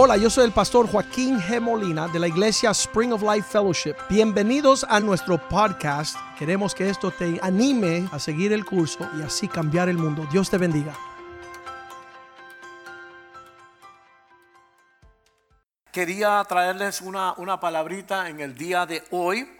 Hola, yo soy el pastor Joaquín G. Molina de la iglesia Spring of Life Fellowship. Bienvenidos a nuestro podcast. Queremos que esto te anime a seguir el curso y así cambiar el mundo. Dios te bendiga. Quería traerles una, una palabrita en el día de hoy.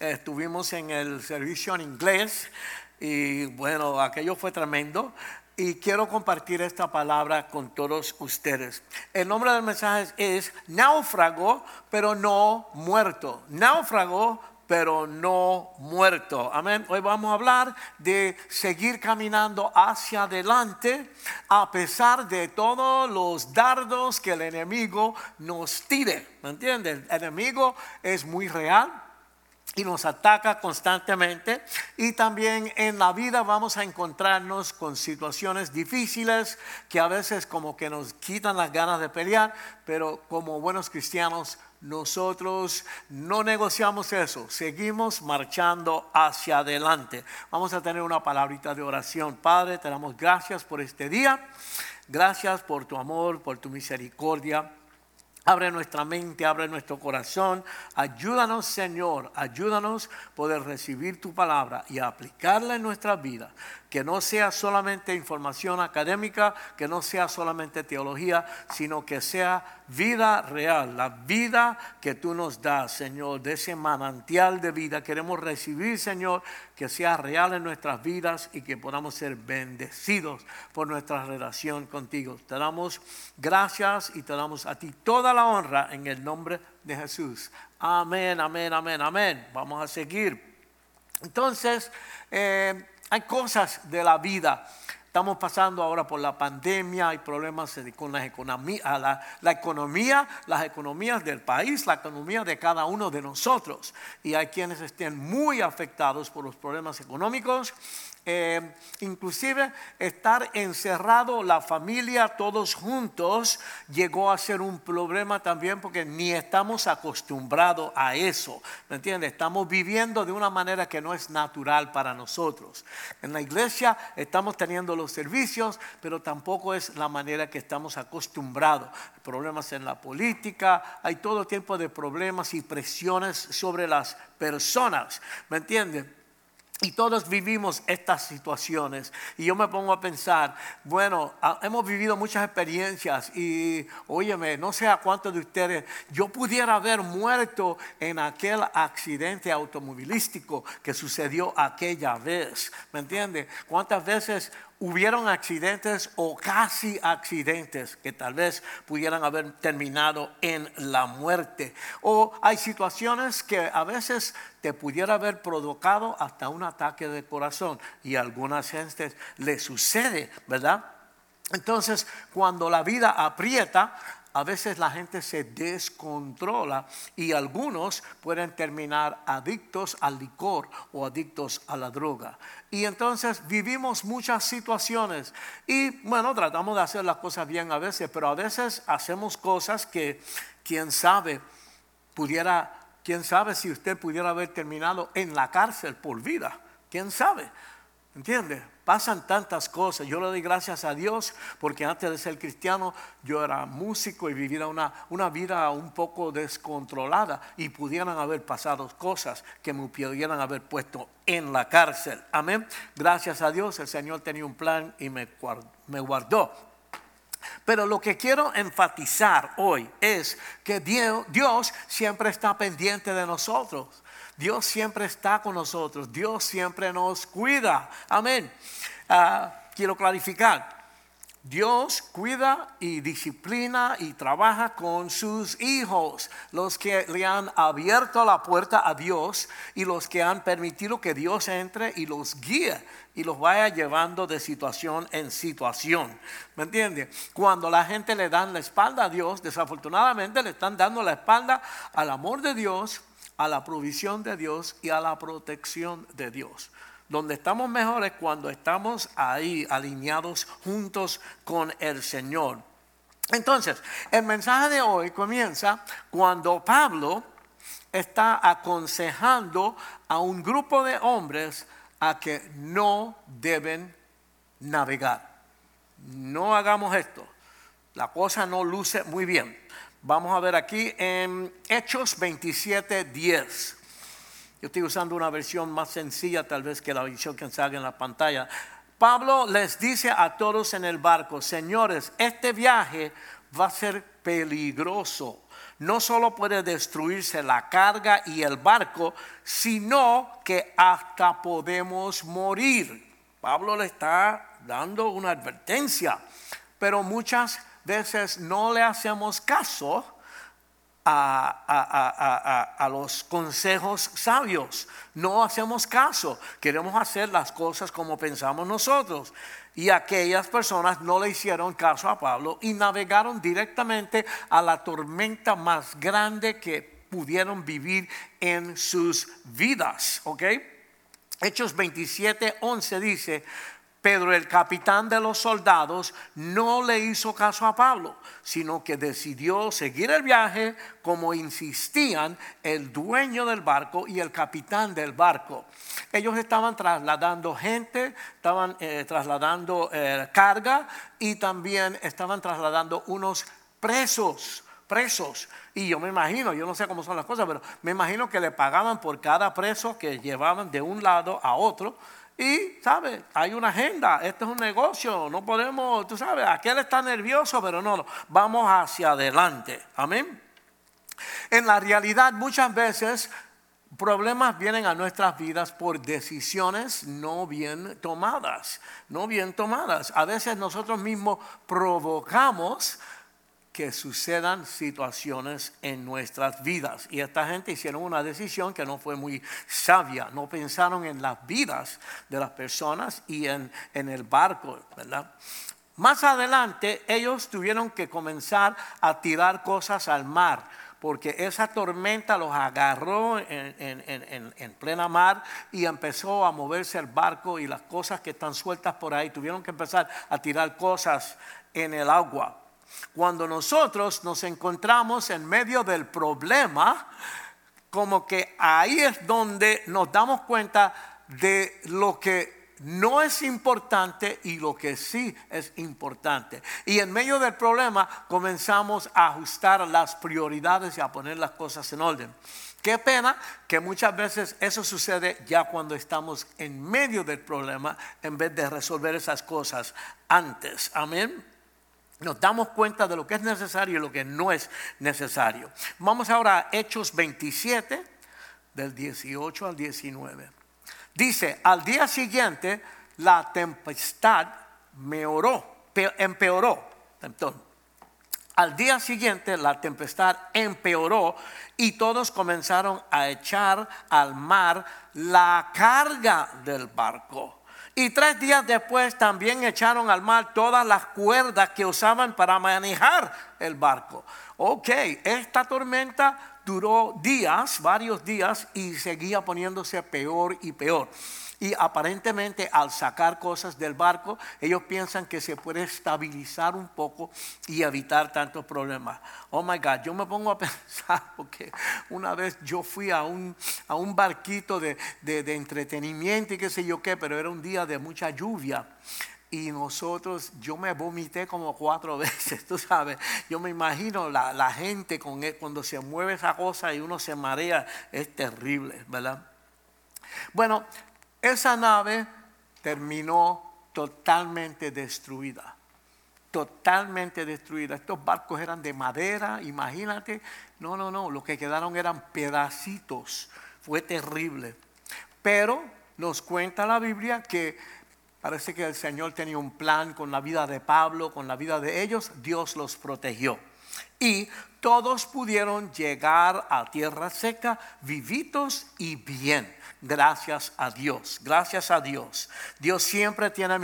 Estuvimos en el servicio en inglés y bueno, aquello fue tremendo y quiero compartir esta palabra con todos ustedes. El nombre del mensaje es náufrago, pero no muerto. Náufrago, pero no muerto. Amén. Hoy vamos a hablar de seguir caminando hacia adelante a pesar de todos los dardos que el enemigo nos tire. ¿Me entiendes? El enemigo es muy real y nos ataca constantemente. Y también en la vida vamos a encontrarnos con situaciones difíciles que a veces como que nos quitan las ganas de pelear, pero como buenos cristianos nosotros no negociamos eso, seguimos marchando hacia adelante. Vamos a tener una palabrita de oración. Padre, te damos gracias por este día. Gracias por tu amor, por tu misericordia. Abre nuestra mente, abre nuestro corazón. Ayúdanos, Señor, ayúdanos poder recibir tu palabra y aplicarla en nuestra vida que no sea solamente información académica, que no sea solamente teología, sino que sea vida real, la vida que tú nos das, Señor, de ese manantial de vida. Queremos recibir, Señor, que sea real en nuestras vidas y que podamos ser bendecidos por nuestra relación contigo. Te damos gracias y te damos a ti toda la honra en el nombre de Jesús. Amén, amén, amén, amén. Vamos a seguir. Entonces, eh, hay cosas de la vida. Estamos pasando ahora por la pandemia, hay problemas con la economía, la, la, economía, las economías del país, la economía de cada uno de nosotros. Y hay quienes estén muy afectados por los problemas económicos eh, inclusive estar encerrado la familia todos juntos llegó a ser un problema también porque ni estamos acostumbrados a eso, ¿me entiendes? Estamos viviendo de una manera que no es natural para nosotros. En la iglesia estamos teniendo los servicios, pero tampoco es la manera que estamos acostumbrados. Problemas en la política, hay todo tipo de problemas y presiones sobre las personas, ¿me entiendes? Y todos vivimos estas situaciones. Y yo me pongo a pensar, bueno, hemos vivido muchas experiencias y, óyeme, no sé a cuántos de ustedes, yo pudiera haber muerto en aquel accidente automovilístico que sucedió aquella vez. ¿Me entiende? ¿Cuántas veces hubieron accidentes o casi accidentes que tal vez pudieran haber terminado en la muerte. O hay situaciones que a veces te pudiera haber provocado hasta un ataque de corazón y a algunas gentes le sucede, ¿verdad? Entonces, cuando la vida aprieta, a veces la gente se descontrola y algunos pueden terminar adictos al licor o adictos a la droga. Y entonces vivimos muchas situaciones y bueno, tratamos de hacer las cosas bien a veces, pero a veces hacemos cosas que quién sabe pudiera, quién sabe si usted pudiera haber terminado en la cárcel por vida, quién sabe. ¿Entiende? Pasan tantas cosas. Yo le doy gracias a Dios porque antes de ser cristiano yo era músico y vivía una, una vida un poco descontrolada y pudieran haber pasado cosas que me pudieran haber puesto en la cárcel. Amén. Gracias a Dios el Señor tenía un plan y me, me guardó. Pero lo que quiero enfatizar hoy es que Dios siempre está pendiente de nosotros. Dios siempre está con nosotros, Dios siempre nos cuida. Amén. Ah, quiero clarificar. Dios cuida y disciplina y trabaja con sus hijos, los que le han abierto la puerta a Dios y los que han permitido que Dios entre y los guíe y los vaya llevando de situación en situación. ¿Me entiende? Cuando la gente le dan la espalda a Dios, desafortunadamente le están dando la espalda al amor de Dios, a la provisión de Dios y a la protección de Dios. Donde estamos mejores cuando estamos ahí alineados juntos con el Señor. Entonces, el mensaje de hoy comienza cuando Pablo está aconsejando a un grupo de hombres a que no deben navegar. No hagamos esto. la cosa no luce muy bien. Vamos a ver aquí en Hechos 27, 10. Yo estoy usando una versión más sencilla tal vez que la versión que salga en la pantalla. Pablo les dice a todos en el barco, señores, este viaje va a ser peligroso. No solo puede destruirse la carga y el barco, sino que hasta podemos morir. Pablo le está dando una advertencia, pero muchas veces no le hacemos caso a, los consejos sabios. No hacemos caso. Queremos hacer las cosas como pensamos nosotros. Y aquellas personas no le hicieron caso a Pablo y navegaron directamente a la tormenta más grande que pudieron vivir en sus vidas. ¿Ok? Hechos 27, 11 dice, Pedro, el capitán de los soldados, no le hizo caso a Pablo, sino que decidió seguir el viaje como insistían el dueño del barco y el capitán del barco. Ellos estaban trasladando gente, estaban eh, trasladando eh, carga y también estaban trasladando unos presos presos. Y yo me imagino, yo no sé cómo son las cosas, pero me imagino que le pagaban por cada preso que llevaban de un lado a otro. Y, ¿sabes? Hay una agenda, este es un negocio, no podemos, tú sabes, aquel está nervioso, pero no, no, vamos hacia adelante. Amén. En la realidad muchas veces problemas vienen a nuestras vidas por decisiones no bien tomadas, no bien tomadas. A veces nosotros mismos provocamos que sucedan situaciones en nuestras vidas. Y esta gente hicieron una decisión que no fue muy sabia, no pensaron en las vidas de las personas y en, en el barco, ¿verdad? Más adelante ellos tuvieron que comenzar a tirar cosas al mar porque esa tormenta los agarró en, en, en, plena mar y empezó a moverse el barco y las cosas que están sueltas por ahí tuvieron que empezar a tirar cosas en el agua. Cuando nosotros nos encontramos en medio del problema, como que ahí es donde nos damos cuenta de lo que no es importante y lo que sí es importante. Y en medio del problema comenzamos a ajustar las prioridades y a poner las cosas en orden. Qué pena que muchas veces eso sucede ya cuando estamos en medio del problema en vez de resolver esas cosas antes. Amén nos damos cuenta de lo que es necesario y lo que no es necesario. Vamos ahora a Hechos 27, del 18 al 19. Dice, al día siguiente la tempestad empeoró. al día siguiente la tempestad empeoró y todos comenzaron a echar al mar la carga del barco y tres días después también echaron al mar todas las cuerdas que usaban para manejar el barco. Ok, esta tormenta duró días, varios días, y seguía poniéndose peor y peor. Y aparentemente al sacar cosas del barco, ellos piensan que se puede estabilizar un poco y evitar tantos problemas. Oh my God, yo me pongo a pensar, porque una vez yo fui a un, a un barquito de, de, entretenimiento y qué sé yo qué, pero era un día de mucha lluvia y nosotros, yo me vomité como cuatro veces, tú sabes. Yo me imagino la, la gente con él, cuando se mueve esa cosa y uno se marea, es terrible, ¿verdad? Bueno, esa nave terminó totalmente destruida. Totalmente destruida. Estos barcos eran de madera, imagínate. No, no, no. Lo que quedaron eran pedacitos. Fue terrible. Pero nos cuenta la Biblia que parece que el Señor tenía un plan con la vida de Pablo, con la vida de ellos. Dios los protegió. Y todos pudieron llegar a tierra seca, vivitos y bien. Gracias a Dios, gracias a Dios. Dios siempre tiene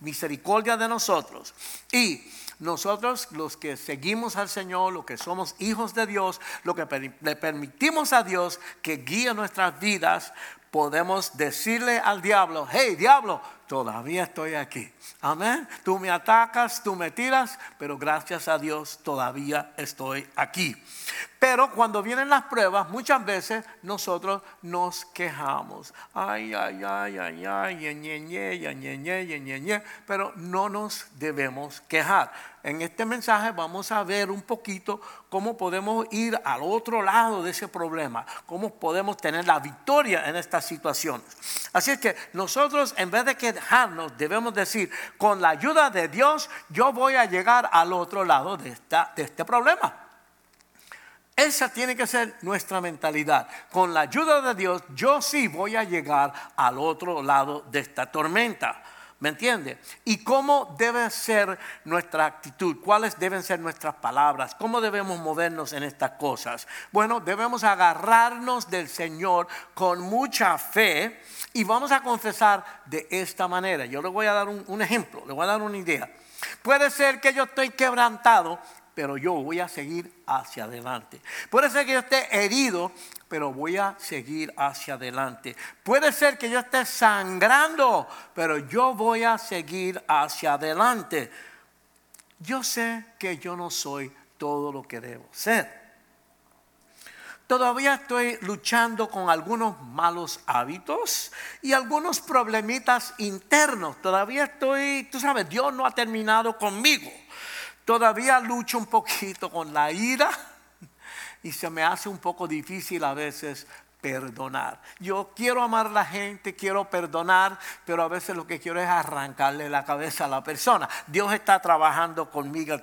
misericordia de nosotros. Y nosotros los que seguimos al Señor, los que somos hijos de Dios, lo que le permitimos a Dios que guíe nuestras vidas, podemos decirle al diablo, hey diablo, todavía estoy aquí. Amén. Tú me atacas, tú me tiras, pero gracias a Dios todavía estoy aquí. Pero cuando vienen las pruebas, muchas veces nosotros nos quejamos. Ay, ay, ay, ay, ay, ñe, ñe, ñe, pero no nos debemos quejar. En este mensaje vamos a ver un poquito cómo podemos ir al otro lado de ese problema, cómo podemos tener la victoria en estas situaciones. Así es que nosotros en vez de quejarnos debemos decir, con la ayuda de Dios yo voy a llegar al otro lado de, esta, de este problema. Esa tiene que ser nuestra mentalidad. Con la ayuda de Dios, yo sí voy a llegar al otro lado de esta tormenta. ¿Me entiende? ¿Y cómo debe ser nuestra actitud? ¿Cuáles deben ser nuestras palabras? ¿Cómo debemos movernos en estas cosas? Bueno, debemos agarrarnos del Señor con mucha fe y vamos a confesar de esta manera. Yo le voy a dar un, un ejemplo, le voy a dar una idea. Puede ser que yo estoy quebrantado pero yo voy a seguir hacia adelante. Puede ser que yo esté herido, pero voy a seguir hacia adelante. Puede ser que yo esté sangrando, pero yo voy a seguir hacia adelante. Yo sé que yo no soy todo lo que debo ser. Todavía estoy luchando con algunos malos hábitos y algunos problemitas internos. Todavía estoy, tú sabes, Dios no ha terminado conmigo. Todavía lucho un poquito con la ira y se me hace un poco difícil a veces perdonar. Yo quiero amar a la gente, quiero perdonar, pero a veces lo que quiero es arrancarle la cabeza a la persona. Dios está trabajando conmigo,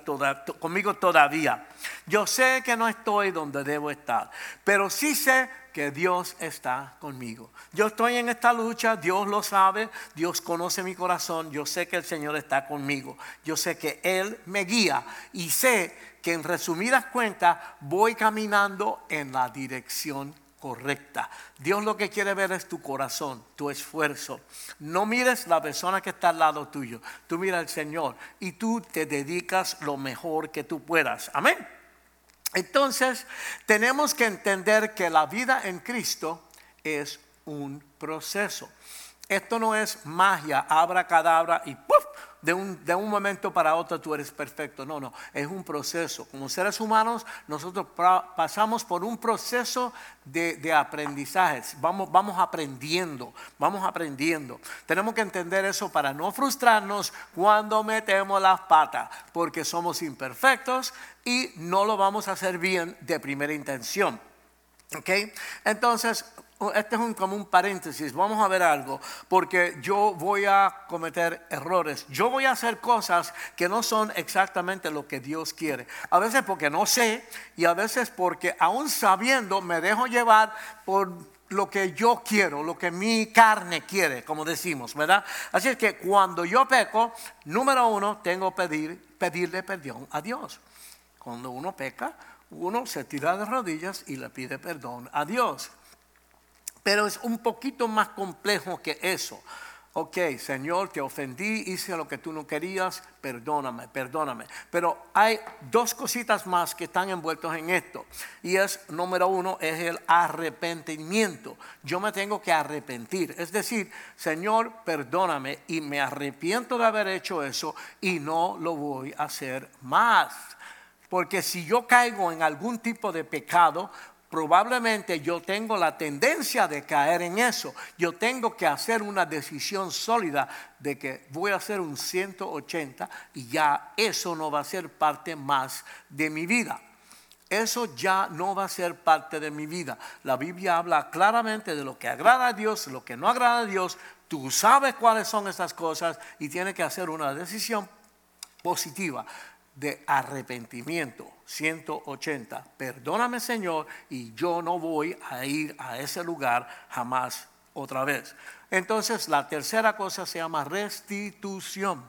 conmigo todavía. Yo sé que no estoy donde debo estar, pero sí sé que Dios está conmigo. Yo estoy en esta lucha, Dios lo sabe, Dios conoce mi corazón, yo sé que el Señor está conmigo, yo sé que Él me guía y sé que en resumidas cuentas voy caminando en la dirección correcta. Dios lo que quiere ver es tu corazón, tu esfuerzo. No mires la persona que está al lado tuyo, tú mira al Señor y tú te dedicas lo mejor que tú puedas. Amén. Entonces, tenemos que entender que la vida en Cristo es un proceso. Esto no es magia, abra cadabra y ¡puf! De un, de un, momento para otro tú eres perfecto. No, no, es un proceso. Como seres humanos, nosotros pasamos por un proceso de, de aprendizaje. Vamos, vamos aprendiendo, vamos aprendiendo. Tenemos que entender eso para no frustrarnos cuando metemos las patas, porque somos imperfectos y no lo vamos a hacer bien de primera intención. ¿Ok? Entonces, este es un, como un paréntesis, vamos a ver algo, porque yo voy a cometer errores, yo voy a hacer cosas que no son exactamente lo que Dios quiere. A veces porque no sé y a veces porque aún sabiendo me dejo llevar por lo que yo quiero, lo que mi carne quiere, como decimos, ¿verdad? Así es que cuando yo peco, número uno, tengo que pedir, pedirle perdón a Dios. Cuando uno peca, uno se tira de rodillas y le pide perdón a Dios. Pero es un poquito más complejo que eso. Ok, Señor, te ofendí, hice lo que tú no querías, perdóname, perdóname. Pero hay dos cositas más que están envueltos en esto. Y es, número uno, es el arrepentimiento. Yo me tengo que arrepentir. Es decir, Señor, perdóname y me arrepiento de haber hecho eso y no lo voy a hacer más. Porque si yo caigo en algún tipo de pecado, probablemente yo tengo la tendencia de caer en eso. Yo tengo que hacer una decisión sólida de que voy a hacer un 180 y ya eso no va a ser parte más de mi vida. Eso ya no va a ser parte de mi vida. La Biblia habla claramente de lo que agrada a Dios, lo que no agrada a Dios. Tú sabes cuáles son esas cosas y tienes que hacer una decisión positiva de arrepentimiento. 180. Perdóname Señor y yo no voy a ir a ese lugar jamás otra vez. Entonces la tercera cosa se llama restitución.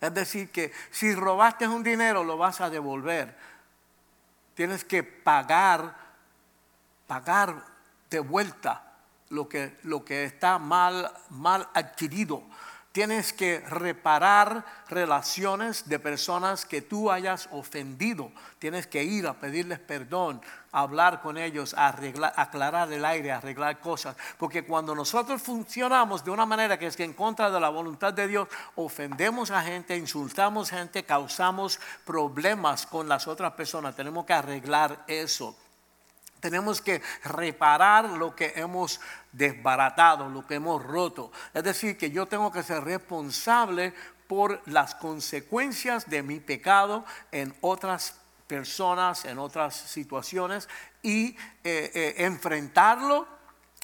Es decir, que si robaste un dinero lo vas a devolver. Tienes que pagar, pagar de vuelta lo que, lo que está mal, mal adquirido tienes que reparar relaciones de personas que tú hayas ofendido. Tienes que ir a pedirles perdón, hablar con ellos, arreglar, aclarar el aire, arreglar cosas. Porque cuando nosotros funcionamos de una manera que es que en contra de la voluntad de Dios, ofendemos a gente, insultamos gente, causamos problemas con las otras personas. Tenemos que arreglar eso. Tenemos que reparar lo que hemos desbaratado, lo que hemos roto. Es decir, que yo tengo que ser responsable por las consecuencias de mi pecado en otras personas, en otras situaciones y eh, eh, enfrentarlo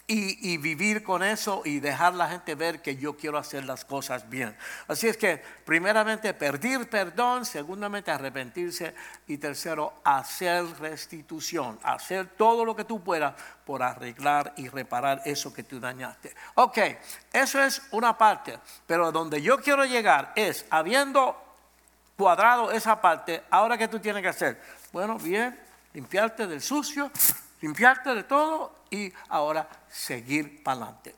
y, vivir con eso y dejar la gente ver que yo quiero hacer las cosas bien. Así es que, primeramente, pedir perdón, segundamente, arrepentirse y tercero, hacer restitución, hacer todo lo que tú puedas por arreglar y reparar eso que tú dañaste. Ok, eso es una parte, pero donde yo quiero llegar es, habiendo cuadrado esa parte, ahora que tú tienes que hacer, bueno, bien, limpiarte del sucio, limpiarte de todo y ahora seguir para adelante.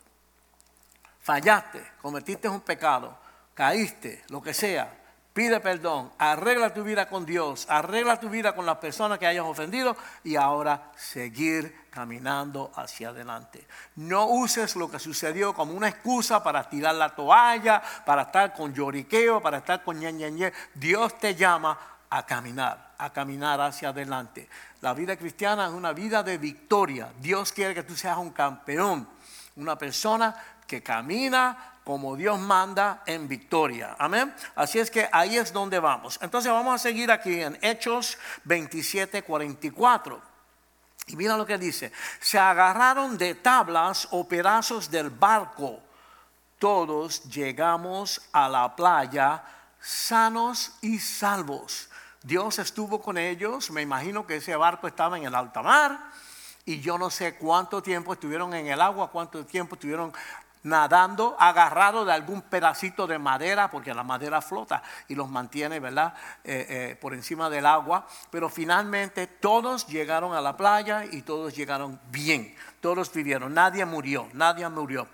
Fallaste, cometiste un pecado, caíste, lo que sea, pide perdón, arregla tu vida con Dios, arregla tu vida con las personas que hayas ofendido y ahora seguir caminando hacia adelante. No uses lo que sucedió como una excusa para tirar la toalla, para estar con lloriqueo, para estar con ñe, Dios te llama a caminar, a caminar hacia adelante. La vida cristiana es una vida de victoria. Dios quiere que tú seas un campeón, una persona que camina como Dios manda en victoria. Amén. Así es que ahí es donde vamos. Entonces vamos a seguir aquí en Hechos 27, 44. Y mira lo que dice. Se agarraron de tablas o pedazos del barco. Todos llegamos a la playa sanos y salvos. Dios estuvo con ellos, me imagino que ese barco estaba en el alta mar y yo no sé cuánto tiempo estuvieron en el agua, cuánto tiempo estuvieron nadando, agarrados de algún pedacito de madera, porque la madera flota y los mantiene, ¿verdad?, eh, eh, por encima del agua. Pero finalmente todos llegaron a la playa y todos llegaron bien, todos vivieron, nadie murió, nadie murió.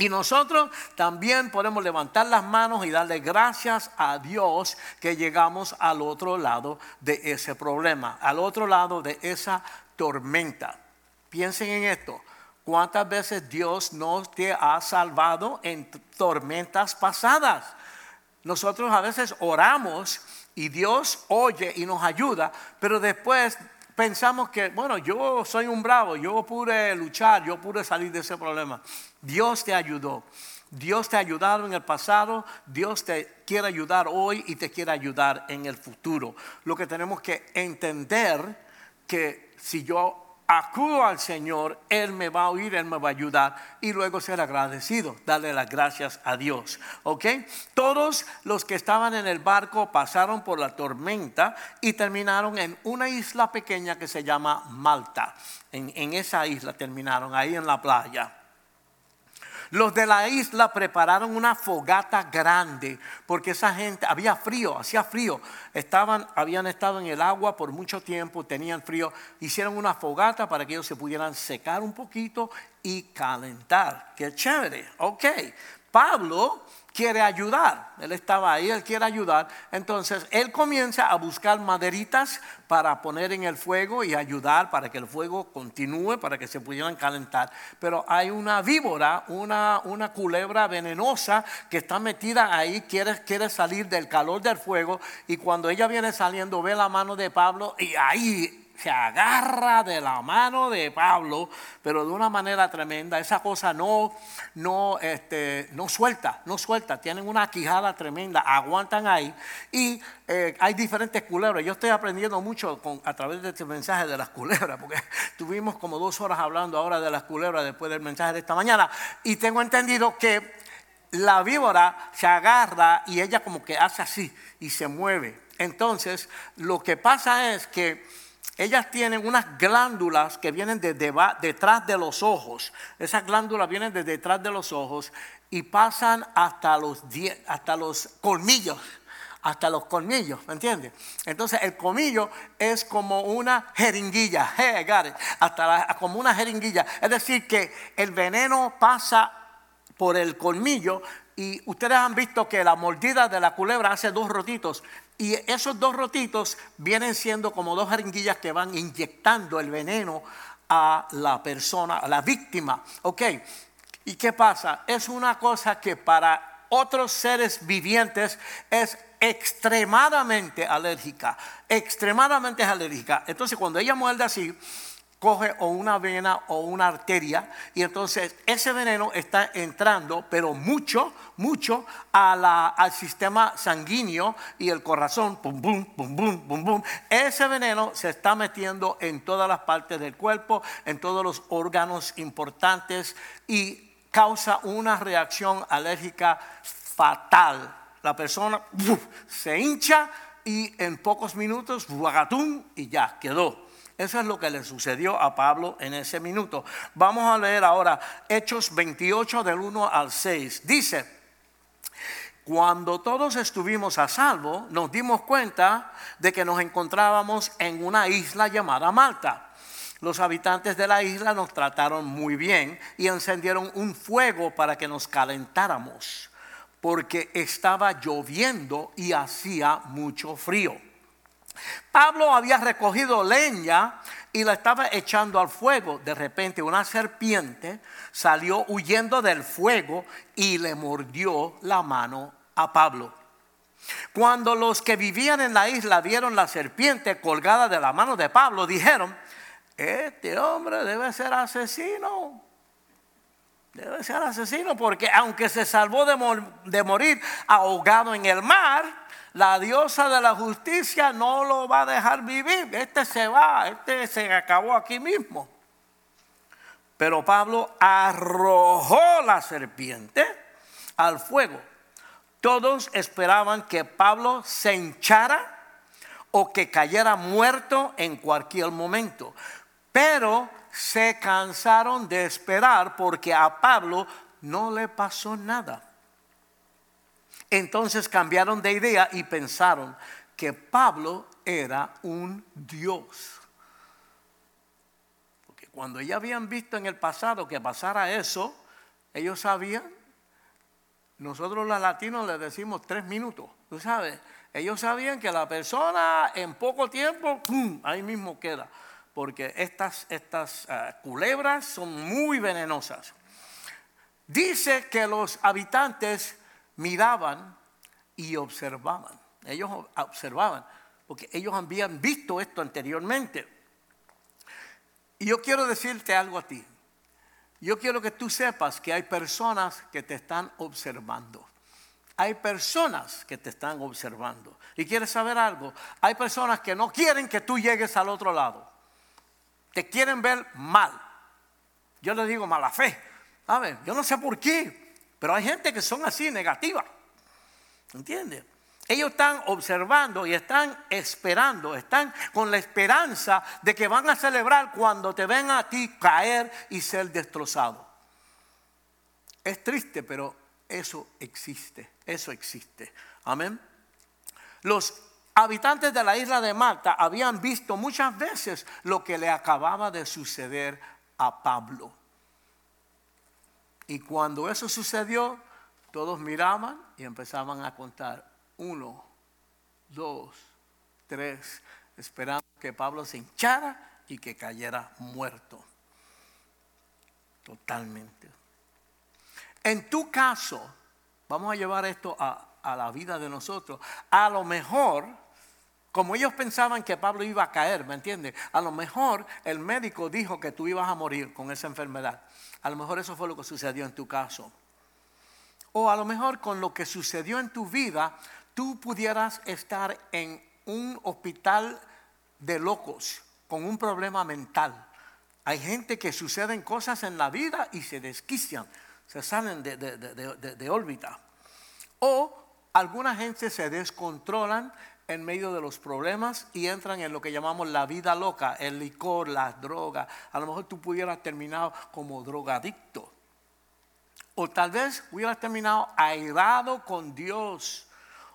Y nosotros también podemos levantar las manos y darle gracias a Dios que llegamos al otro lado de ese problema, al otro lado de esa tormenta. Piensen en esto. ¿Cuántas veces Dios nos te ha salvado en tormentas pasadas? Nosotros a veces oramos y Dios oye y nos ayuda, pero después pensamos que, bueno, yo soy un bravo, yo pude luchar, yo pude salir de ese problema. Dios te ayudó. Dios te ha ayudado en el pasado, Dios te quiere ayudar hoy y te quiere ayudar en el futuro. Lo que tenemos que entender que si yo acudo al Señor, Él me va a oír, Él me va a ayudar y luego ser agradecido, darle las gracias a Dios. ¿Ok? Todos los que estaban en el barco pasaron por la tormenta y terminaron en una isla pequeña que se llama Malta. En, en esa isla terminaron, ahí en la playa. Los de la isla prepararon una fogata grande porque esa gente, había frío, hacía frío. Estaban, habían estado en el agua por mucho tiempo, tenían frío. Hicieron una fogata para que ellos se pudieran secar un poquito y calentar. Qué chévere, ok. Pablo quiere ayudar. Él estaba ahí, él quiere ayudar. Entonces él comienza a buscar maderitas para poner en el fuego y ayudar para que el fuego continúe, para que se pudieran calentar. Pero hay una víbora, una, una culebra venenosa que está metida ahí, quiere, quiere salir del calor del fuego. Y cuando ella viene saliendo, ve la mano de Pablo y ahí se agarra de la mano de Pablo, pero de una manera tremenda. Esa cosa no, no, este, no suelta, no suelta. Tienen una quijada tremenda, aguantan ahí. Y eh, hay diferentes culebras. Yo estoy aprendiendo mucho a través de este mensaje de las culebras, porque tuvimos como dos horas hablando ahora de las culebras después del mensaje de esta mañana. Y tengo entendido que la víbora se agarra y ella como que hace así y se mueve. Entonces, lo que pasa es que ellas tienen unas glándulas que vienen de detrás de los ojos. Esas glándulas vienen de detrás de los ojos y pasan hasta los, hasta los colmillos. Hasta los colmillos, ¿me entiendes? Entonces el colmillo es como una jeringuilla, hasta como una jeringuilla. Es decir, que el veneno pasa por el colmillo Y ustedes han visto que la mordida de la culebra hace dos rotitos. Y esos dos rotitos vienen siendo como dos jeringuillas que van inyectando el veneno a la persona, a la víctima. ¿Ok? ¿Y qué pasa? Es una cosa que para otros seres vivientes es extremadamente alérgica, extremadamente alérgica. Entonces cuando ella muerde así, coge o una vena o una arteria y entonces ese veneno está entrando, pero mucho, mucho al sistema sanguíneo y el corazón, pum, pum, pum, pum, pum, pum. Ese veneno se está metiendo en todas las partes del cuerpo, en todos los órganos importantes y causa una reacción alérgica fatal. La persona se hincha y en pocos minutos, y ya quedó. Eso es lo que le sucedió a Pablo en ese minuto. Vamos a leer ahora Hechos 28 del 1 al 6. Dice, cuando todos estuvimos a salvo, nos dimos cuenta de que nos encontrábamos en una isla llamada Malta. Los habitantes de la isla nos trataron muy bien y encendieron un fuego para que nos calentáramos, porque estaba lloviendo y hacía mucho frío. Pablo había recogido leña y la estaba echando al fuego. De repente una serpiente salió huyendo del fuego y le mordió la mano a Pablo. Cuando los que vivían en la isla vieron la serpiente colgada de la mano de Pablo, dijeron, este hombre debe ser asesino. Debe ser asesino porque aunque se salvó de, morir ahogado en el mar, la diosa de la justicia no lo va a dejar vivir. Este se va, este se acabó aquí mismo. Pero Pablo arrojó la serpiente al fuego. Todos esperaban que Pablo se hinchara o que cayera muerto en cualquier momento. Pero se cansaron de esperar porque a Pablo no le pasó nada. Entonces cambiaron de idea y pensaron que Pablo era un Dios. Porque cuando ya habían visto en el pasado que pasara eso, ellos sabían, nosotros los latinos les decimos tres minutos, tú sabes, ellos sabían que la persona en poco tiempo, ¡pum!, ahí mismo queda. Porque estas, estas ah, culebras son muy venenosas. Dice que los habitantes miraban y observaban. Ellos observaban, porque ellos habían visto esto anteriormente. Y yo quiero decirte algo a ti. Yo quiero que tú sepas que hay personas que te están observando. Hay personas que te están observando. Y quieres saber algo, hay personas que no quieren que tú llegues al otro lado. Te quieren ver mal. Yo le digo mala fe. A ver, yo no sé por qué. Pero hay gente que son así, negativa. ¿Entiendes? Ellos están observando y están esperando, están con la esperanza de que van a celebrar cuando te ven a ti caer y ser destrozado. Es triste, pero eso existe, eso existe. Amén. Los habitantes de la isla de Malta habían visto muchas veces lo que le acababa de suceder a Pablo. Y cuando eso sucedió, todos miraban y empezaban a contar uno, dos, tres, esperando que Pablo se hinchara y que cayera muerto. Totalmente. En tu caso, vamos a llevar esto a, a la vida de nosotros. A lo mejor como ellos pensaban que Pablo iba a caer, ¿me entiendes? A lo mejor el médico dijo que tú ibas a morir con esa enfermedad. A lo mejor eso fue lo que sucedió en tu caso. O a lo mejor con lo que sucedió en tu vida, tú pudieras estar en un hospital de locos con un problema mental. Hay gente que suceden cosas en la vida y se desquician, se salen de, de órbita. O alguna gente se descontrolan en medio de los problemas y entran en lo que llamamos la vida loca, el licor, las drogas. A lo mejor tú pudieras terminar como drogadicto. O tal vez hubieras terminado airado con Dios.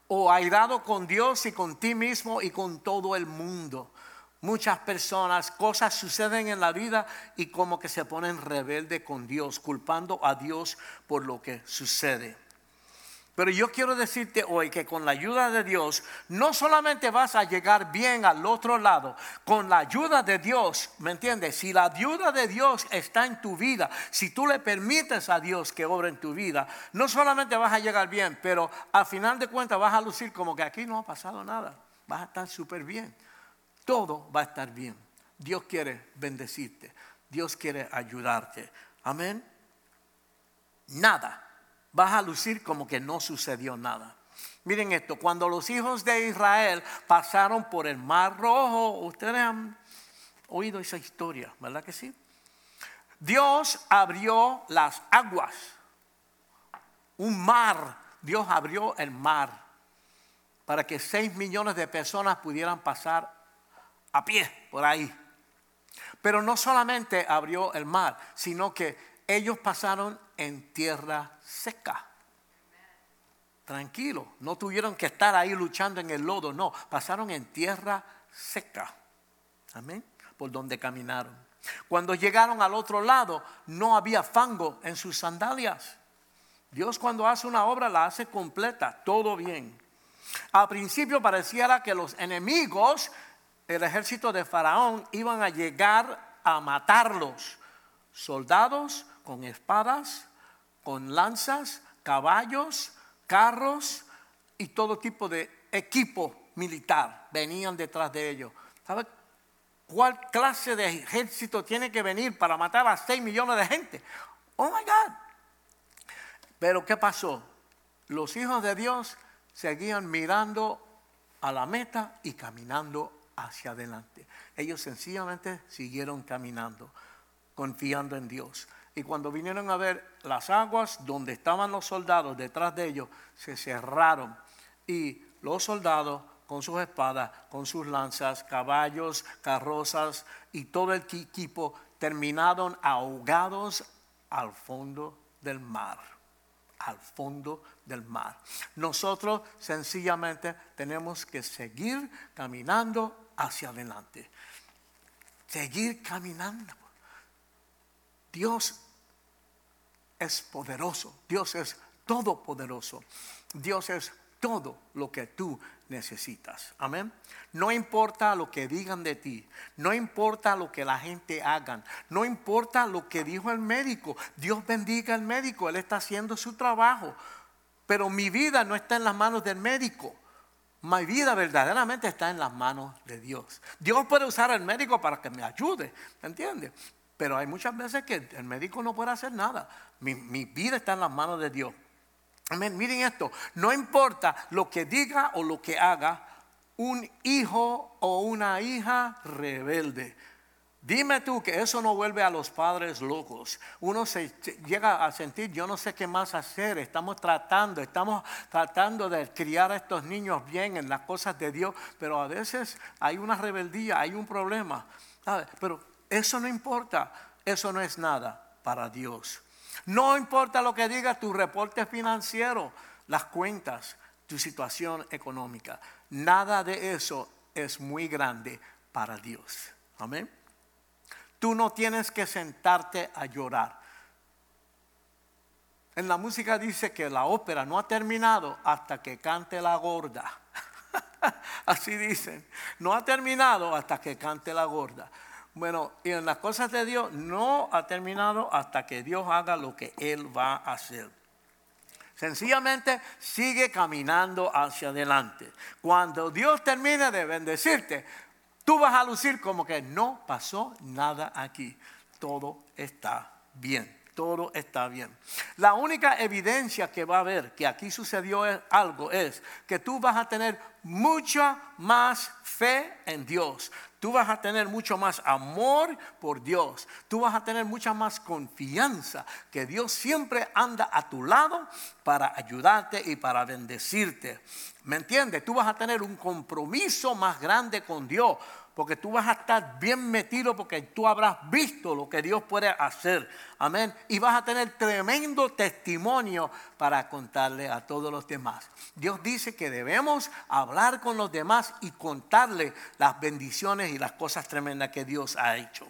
O airado con Dios y con ti mismo y con todo el mundo. Muchas personas, cosas suceden en la vida y como que se ponen rebelde con Dios, culpando a Dios por lo que sucede. Pero yo quiero decirte hoy que con la ayuda de Dios no solamente vas a llegar bien al otro lado, con la ayuda de Dios, ¿me entiendes? Si la ayuda de Dios está en tu vida, si tú le permites a Dios que obre en tu vida, no solamente vas a llegar bien, pero al final de cuentas vas a lucir como que aquí no ha pasado nada, vas a estar súper bien, todo va a estar bien. Dios quiere bendecirte, Dios quiere ayudarte. Amén. Nada vas a lucir como que no sucedió nada. Miren esto, cuando los hijos de Israel pasaron por el mar rojo, ustedes han oído esa historia, ¿verdad que sí? Dios abrió las aguas, un mar, Dios abrió el mar para que seis millones de personas pudieran pasar a pie por ahí. Pero no solamente abrió el mar, sino que ellos pasaron en tierra seca. Tranquilo, no tuvieron que estar ahí luchando en el lodo, no, pasaron en tierra seca. Amén, por donde caminaron. Cuando llegaron al otro lado, no había fango en sus sandalias. Dios cuando hace una obra la hace completa, todo bien. Al principio pareciera que los enemigos, el ejército de Faraón, iban a llegar a matarlos. Soldados con espadas, con lanzas, caballos, carros y todo tipo de equipo militar venían detrás de ellos. ¿Sabe cuál clase de ejército tiene que venir para matar a 6 millones de gente? Oh my God. Pero ¿qué pasó? Los hijos de Dios seguían mirando a la meta y caminando hacia adelante. Ellos sencillamente siguieron caminando, confiando en Dios. Y cuando vinieron a ver las aguas donde estaban los soldados detrás de ellos, se cerraron. Y los soldados con sus espadas, con sus lanzas, caballos, carrozas y todo el equipo terminaron ahogados al fondo del mar. Al fondo del mar. Nosotros sencillamente tenemos que seguir caminando hacia adelante. Seguir caminando. Dios es poderoso, Dios es todopoderoso, Dios es todo lo que tú necesitas. Amén. No importa lo que digan de ti, no importa lo que la gente hagan, no importa lo que dijo el médico. Dios bendiga al médico, él está haciendo su trabajo. Pero mi vida no está en las manos del médico. Mi vida verdaderamente está en las manos de Dios. Dios puede usar al médico para que me ayude, ¿me entiendes? Pero hay muchas veces que el médico no puede hacer nada. Mi, vida está en las manos de Dios. Amén. Miren esto. No importa lo que diga o lo que haga un hijo o una hija rebelde. Dime tú que eso no vuelve a los padres locos. Uno se llega a sentir, yo no sé qué más hacer. Estamos tratando, estamos tratando de criar a estos niños bien en las cosas de Dios, pero a veces hay una rebeldía, hay un problema. Pero eso no importa, eso no es nada para Dios. No importa lo que diga tu reporte financiero, las cuentas, tu situación económica. Nada de eso es muy grande para Dios. Amén. Tú no tienes que sentarte a llorar. En la música dice que la ópera no ha terminado hasta que cante la gorda. Así dicen. No ha terminado hasta que cante la gorda. Bueno, y en las cosas de Dios no ha terminado hasta que Dios haga lo que Él va a hacer. Sencillamente sigue caminando hacia adelante. Cuando Dios termine de bendecirte, tú vas a lucir como que no pasó nada aquí. Todo está bien. Todo está bien. La única evidencia que va a haber que aquí sucedió algo es que tú vas a tener mucha más fe en Dios. Tú vas a tener mucho más amor por Dios. Tú vas a tener mucha más confianza que Dios siempre anda a tu lado para ayudarte y para bendecirte. ¿Me entiendes? Tú vas a tener un compromiso más grande con Dios porque tú vas a estar bien metido porque tú habrás visto lo que Dios puede hacer. Amén. Y vas a tener tremendo testimonio para contarle a todos los demás. Dios dice que debemos hablar con los demás y contarle las bendiciones y las cosas tremendas que Dios ha hecho.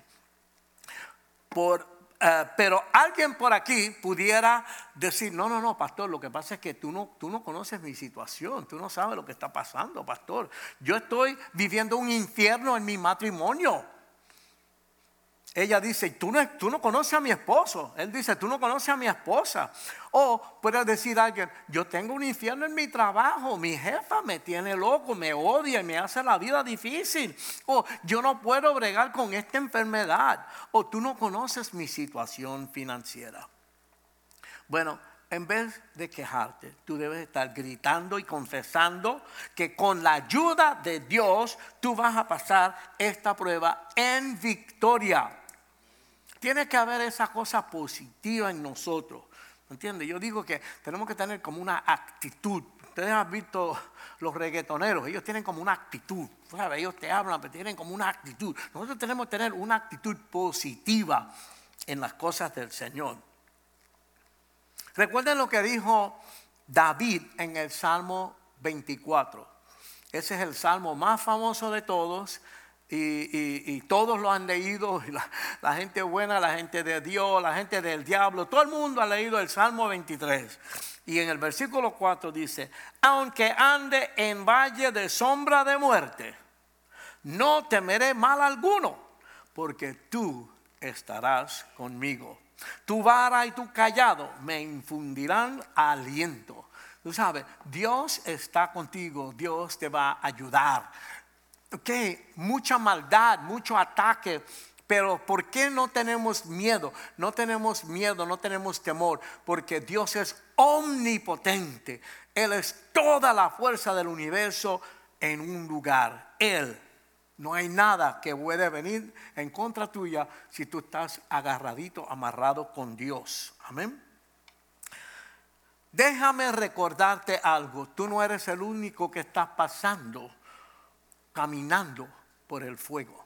Por eh, pero alguien por aquí pudiera decir, no, no, no, pastor, lo que pasa es que tú no, tú no conoces mi situación, tú no sabes lo que está pasando, pastor. Yo estoy viviendo un infierno en mi matrimonio ella dice, ¿Tú no, tú no conoces a mi esposo. Él dice, tú no conoces a mi esposa. O puede decir alguien, yo tengo un infierno en mi trabajo, mi jefa me tiene loco, me odia y me hace la vida difícil. O yo no puedo bregar con esta enfermedad. O tú no conoces mi situación financiera. Bueno, en vez de quejarte, tú debes estar gritando y confesando que con la ayuda de Dios tú vas a pasar esta prueba en victoria. Tiene que haber esa cosa positiva en nosotros. ¿Me entiendes? Yo digo que tenemos que tener como una actitud. Ustedes han visto los reggaetoneros, ellos tienen como una actitud. Ellos te hablan, pero tienen como una actitud. Nosotros tenemos que tener una actitud positiva en las cosas del Señor. Recuerden lo que dijo David en el Salmo 24. Ese es el salmo más famoso de todos y, todos lo han leído, la, gente buena, la gente de Dios, la gente del diablo, todo el mundo ha leído el Salmo 23. Y en el versículo 4 dice, aunque ande en valle de sombra de muerte, no temeré mal alguno, porque tú estarás conmigo. Tu vara y tu callado me infundirán aliento. Tú sabes, Dios está contigo, Dios te va a ayudar que mucha maldad, mucho ataque. Pero ¿por qué no tenemos miedo? No tenemos miedo, no tenemos temor, porque Dios es omnipotente. Él es toda la fuerza del universo en un lugar. Él. No hay nada que puede venir en contra tuya si tú estás agarradito, amarrado con Dios. Amén. Déjame recordarte algo. Tú no eres el único que está pasando caminando por el fuego.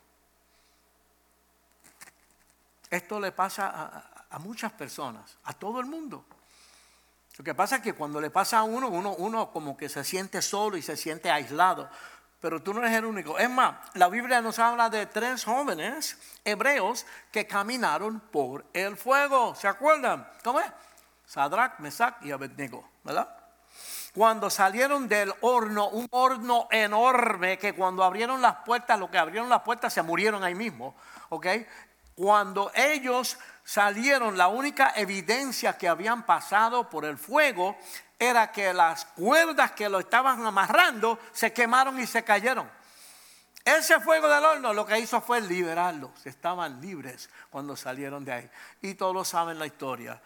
Esto le pasa a, muchas personas, a todo el mundo. Lo que pasa es que cuando le pasa a uno, uno, uno como que se siente solo y se siente aislado. Pero tú no eres el único. Es más, la Biblia nos habla de tres jóvenes hebreos que caminaron por el fuego. ¿Se acuerdan? ¿Cómo es? Sadrach, Mesach y Abednego, ¿verdad? Cuando salieron del horno, un horno enorme que cuando abrieron las puertas, lo que abrieron las puertas se murieron ahí mismo, ¿ok? Cuando ellos salieron, la única evidencia que habían pasado por el fuego era que las cuerdas que lo estaban amarrando se quemaron y se cayeron. Ese fuego del horno lo que hizo fue liberarlos. Estaban libres cuando salieron de ahí. Y todos saben la historia.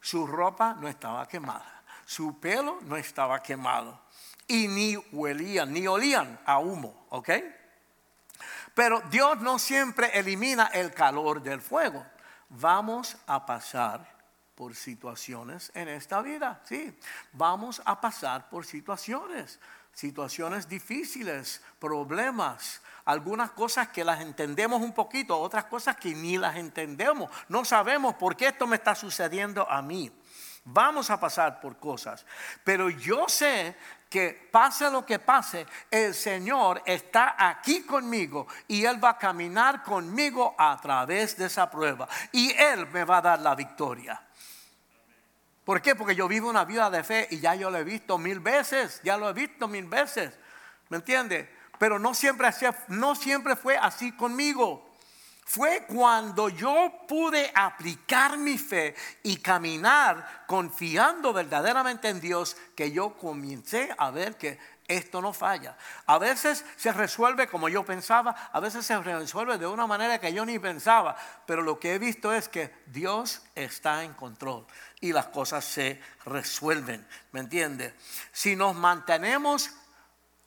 Su ropa no estaba quemada su pelo no estaba quemado y ni huelían, ni olían a humo, ¿ok? Pero Dios no siempre elimina el calor del fuego. Vamos a pasar por situaciones en esta vida, sí. Vamos a pasar por situaciones, situaciones difíciles, problemas, algunas cosas que las entendemos un poquito, otras cosas que ni las entendemos. No sabemos por qué esto me está sucediendo a mí. Vamos a pasar por cosas. Pero yo sé que pase lo que pase, el Señor está aquí conmigo y Él va a caminar conmigo a través de esa prueba. Y Él me va a dar la victoria. ¿Por qué? Porque yo vivo una vida de fe y ya yo lo he visto mil veces, ya lo he visto mil veces. ¿Me entiende? Pero no siempre, no siempre fue así conmigo fue cuando yo pude aplicar mi fe y caminar confiando verdaderamente en Dios que yo comencé a ver que esto no falla. A veces se resuelve como yo pensaba, a veces se resuelve de una manera que yo ni pensaba, pero lo que he visto es que Dios está en control y las cosas se resuelven, ¿me entiende? Si nos mantenemos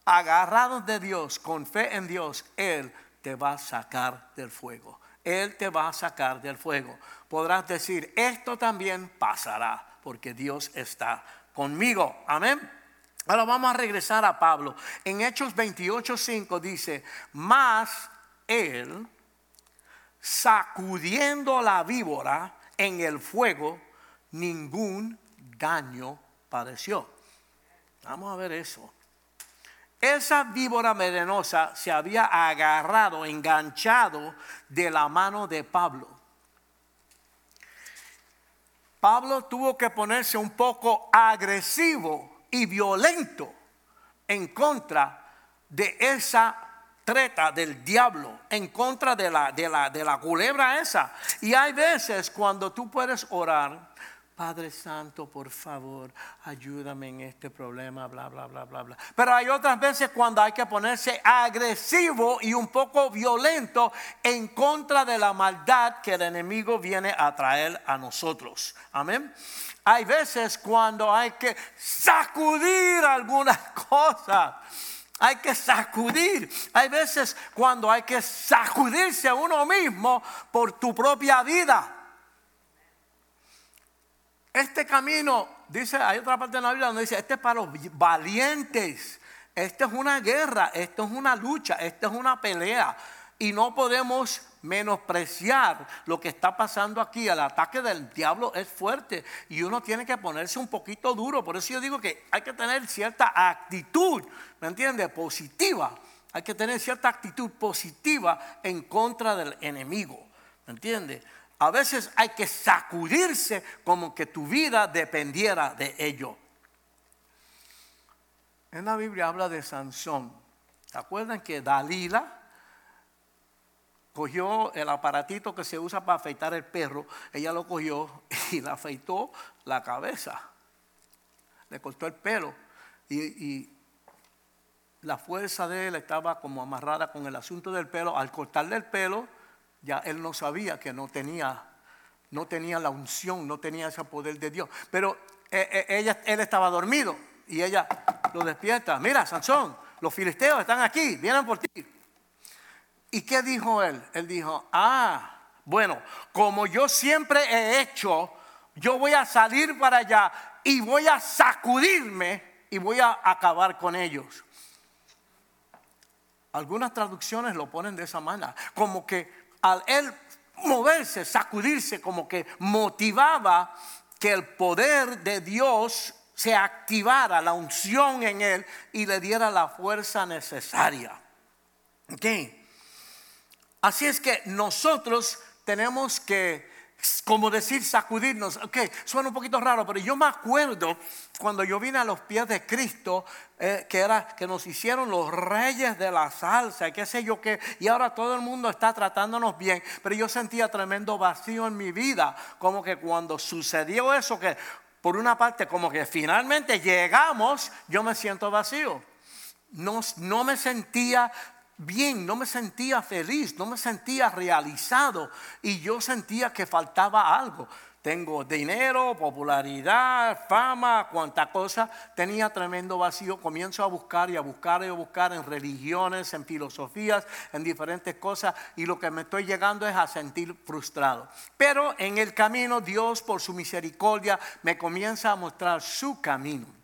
agarrados de Dios, con fe en Dios, Él te va a sacar del fuego. Él te va a sacar del fuego. Podrás decir, esto también pasará, porque Dios está conmigo. Amén. Ahora vamos a regresar a Pablo. En Hechos 28:5 dice, más él, sacudiendo la víbora en el fuego, ningún daño padeció. Vamos a ver eso. Esa víbora venenosa se había agarrado, enganchado de la mano de Pablo. Pablo tuvo que ponerse un poco agresivo y violento en contra de esa treta del diablo, en contra de la, de la, de la culebra esa. Y hay veces cuando tú puedes orar, Padre Santo, por favor, ayúdame en este problema, bla, bla, bla, bla, bla. Pero hay otras veces cuando hay que ponerse agresivo y un poco violento en contra de la maldad que el enemigo viene a traer a nosotros. Amén. Hay veces cuando hay que sacudir algunas cosas. Hay que sacudir. Hay veces cuando hay que sacudirse a uno mismo por tu propia vida. Este camino, dice, hay otra parte de la Biblia donde dice, este es para los valientes. Esta es una guerra, esto es una lucha, esto es una pelea. Y no podemos menospreciar lo que está pasando aquí. El ataque del diablo es fuerte y uno tiene que ponerse un poquito duro. Por eso yo digo que hay que tener cierta actitud, ¿me entiende? Positiva. Hay que tener cierta actitud positiva en contra del enemigo, ¿me entiende? A veces hay que sacudirse como que tu vida dependiera de ello. En la Biblia habla de Sansón. ¿Se acuerdan que Dalila cogió el aparatito que se usa para afeitar el perro? Ella lo cogió y le afeitó la cabeza. Le cortó el pelo. Y, la fuerza de él estaba como amarrada con el asunto del pelo. Al cortarle el pelo, ya él no sabía que no tenía, no tenía la unción, no tenía ese poder de Dios. Pero eh, eh, ella, él estaba dormido y ella lo despierta. Mira, Sansón, los filisteos están aquí, vienen por ti. ¿Y qué dijo él? Él dijo, ah, bueno, como yo siempre he hecho, yo voy a salir para allá y voy a sacudirme y voy a acabar con ellos. Algunas traducciones lo ponen de esa manera, como que al él moverse, sacudirse, como que motivaba que el poder de Dios se activara, la unción en él y le diera la fuerza necesaria. ¿Ok? Así es que nosotros tenemos que como decir sacudirnos. Ok, suena un poquito raro, pero yo me acuerdo cuando yo vine a los pies de Cristo, eh, que era que nos hicieron los reyes de la salsa, qué sé yo qué, y ahora todo el mundo está tratándonos bien, pero yo sentía tremendo vacío en mi vida, como que cuando sucedió eso, que por una parte como que finalmente llegamos, yo me siento vacío. No, no me sentía bien, no me sentía feliz, no me sentía realizado y yo sentía que faltaba algo. Tengo dinero, popularidad, fama, cuanta cosa. Tenía tremendo vacío. Comienzo a buscar y a buscar y a buscar en religiones, en filosofías, en diferentes cosas. Y lo que me estoy llegando es a sentir frustrado. Pero en el camino Dios, por su misericordia, me comienza a mostrar su camino.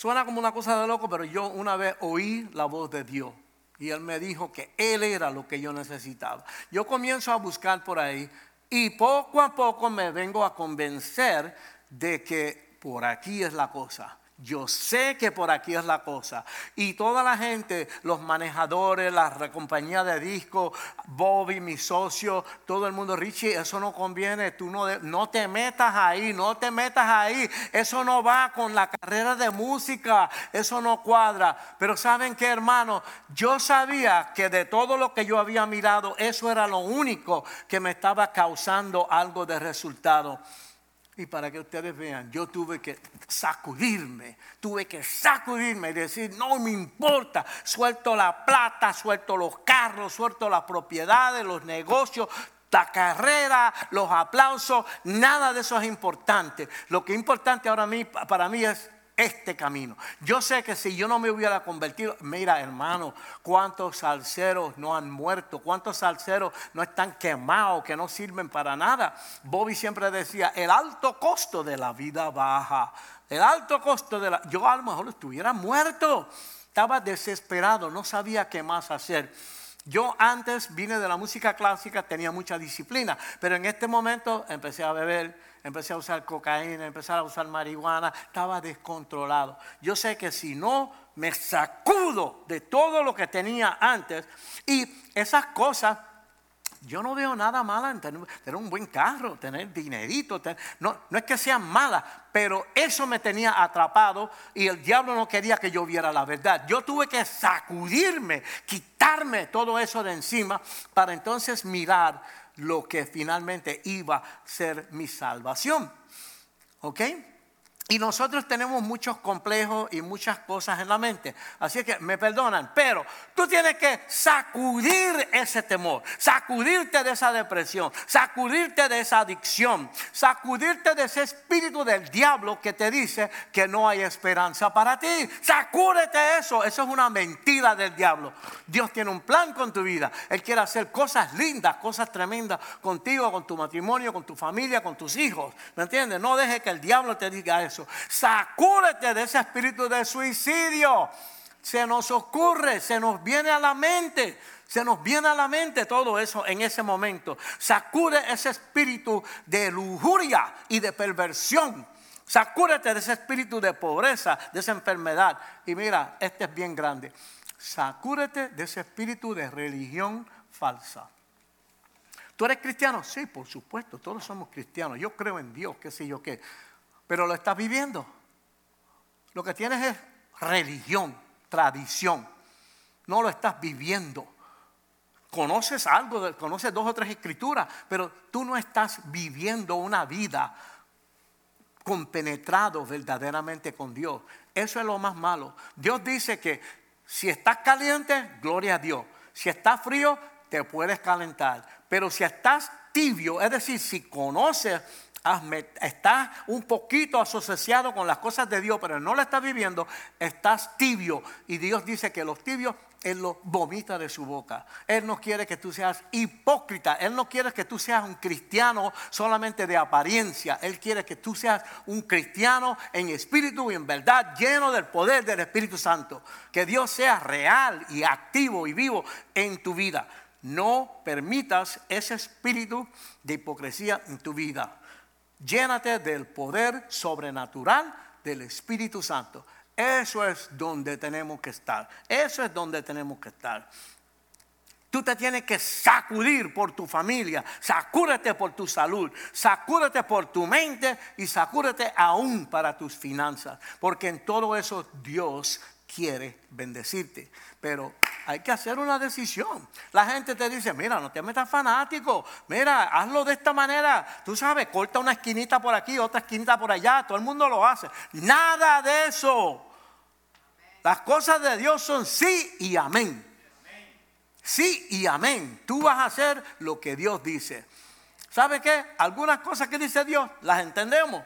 Suena como una cosa de loco, pero yo una vez oí la voz de Dios. Y él me dijo que él era lo que yo necesitaba. Yo comienzo a buscar por ahí y poco a poco me vengo a convencer de que por aquí es la cosa. Yo sé que por aquí es la cosa. Y toda la gente, los manejadores, la compañía de disco, Bobby, mi socio, todo el mundo, Richie, eso no conviene. Tú no, no te metas ahí, no te metas ahí. Eso no va con la carrera de música. Eso no cuadra. Pero ¿saben qué, hermano? Yo sabía que de todo lo que yo había mirado, eso era lo único que me estaba causando algo de resultado. Y para que ustedes vean, yo tuve que sacudirme, tuve que sacudirme y decir, no me importa, suelto la plata, suelto los carros, suelto las propiedades, los negocios, la carrera, los aplausos, nada de eso es importante. Lo que es importante ahora para mí es este camino. Yo sé que si yo no me hubiera convertido, mira hermano, cuántos salseros no han muerto, cuántos salseros no están quemados, que no sirven para nada. Bobby siempre decía, el alto costo de la vida baja, el alto costo de la... Yo a lo mejor estuviera muerto, estaba desesperado, no sabía qué más hacer. Yo antes vine de la música clásica, tenía mucha disciplina, pero en este momento empecé a beber, empecé a usar cocaína, empecé a usar marihuana, estaba descontrolado. Yo sé que si no me sacudo de todo lo que tenía antes y esas cosas yo no veo nada malo en tener, un buen carro, tener dinerito. no, no es que sean malas, pero eso me tenía atrapado y el diablo no quería que yo viera la verdad. Yo tuve que sacudirme, quitarme todo eso de encima para entonces mirar lo que finalmente iba a ser mi salvación. ¿Ok? Y nosotros tenemos muchos complejos y muchas cosas en la mente. Así que me perdonan, pero tú tienes que sacudir ese temor, sacudirte de esa depresión, sacudirte de esa adicción, sacudirte de ese espíritu del diablo que te dice que no hay esperanza para ti. Sacúdete eso, eso es una mentira del diablo. Dios tiene un plan con tu vida. Él quiere hacer cosas lindas, cosas tremendas contigo, con tu matrimonio, con tu familia, con tus hijos. ¿Me entiendes? No deje que el diablo te diga eso. Sacúdete de ese espíritu de suicidio. Se nos ocurre, se nos viene a la mente. Se nos viene a la mente todo eso en ese momento. Sacude ese espíritu de lujuria y de perversión. Sacúdete de ese espíritu de pobreza, de esa enfermedad. Y mira, este es bien grande. Sacúdete de ese espíritu de religión falsa. ¿Tú eres cristiano? Sí, por supuesto, todos somos cristianos. Yo creo en Dios, qué sé yo qué pero lo estás viviendo. Lo que tienes es religión, tradición. No lo estás viviendo. Conoces algo, conoces dos o tres escrituras, pero tú no estás viviendo una vida compenetrado verdaderamente con Dios. Eso es lo más malo. Dios dice que si estás caliente, gloria a Dios. Si estás frío, te puedes calentar. Pero si estás tibio, es decir, si conoces estás un poquito asociado con las cosas de Dios, pero no lo estás viviendo, estás tibio. Y Dios dice que los tibios, Él los vomita de su boca. Él no quiere que tú seas hipócrita. Él no quiere que tú seas un cristiano solamente de apariencia. Él quiere que tú seas un cristiano en espíritu y en verdad, lleno del poder del Espíritu Santo. Que Dios sea real y activo y vivo en tu vida. No permitas ese espíritu de hipocresía en tu vida. Llénate del poder sobrenatural del Espíritu Santo. Eso es donde tenemos que estar. Eso es donde tenemos que estar. Tú te tienes que sacudir por tu familia, sacúdete por tu salud, sacúdete por tu mente y sacúdete aún para tus finanzas, porque en todo eso Dios quiere bendecirte. Pero hay que hacer una decisión. La gente te dice, mira, no te metas fanático, mira, hazlo de esta manera. Tú sabes, corta una esquinita por aquí, otra esquinita por allá, todo el mundo lo hace. Nada de eso. Las cosas de Dios son sí y amén. Sí y amén. Tú vas a hacer lo que Dios dice. ¿Sabe qué? Algunas cosas que dice Dios las entendemos.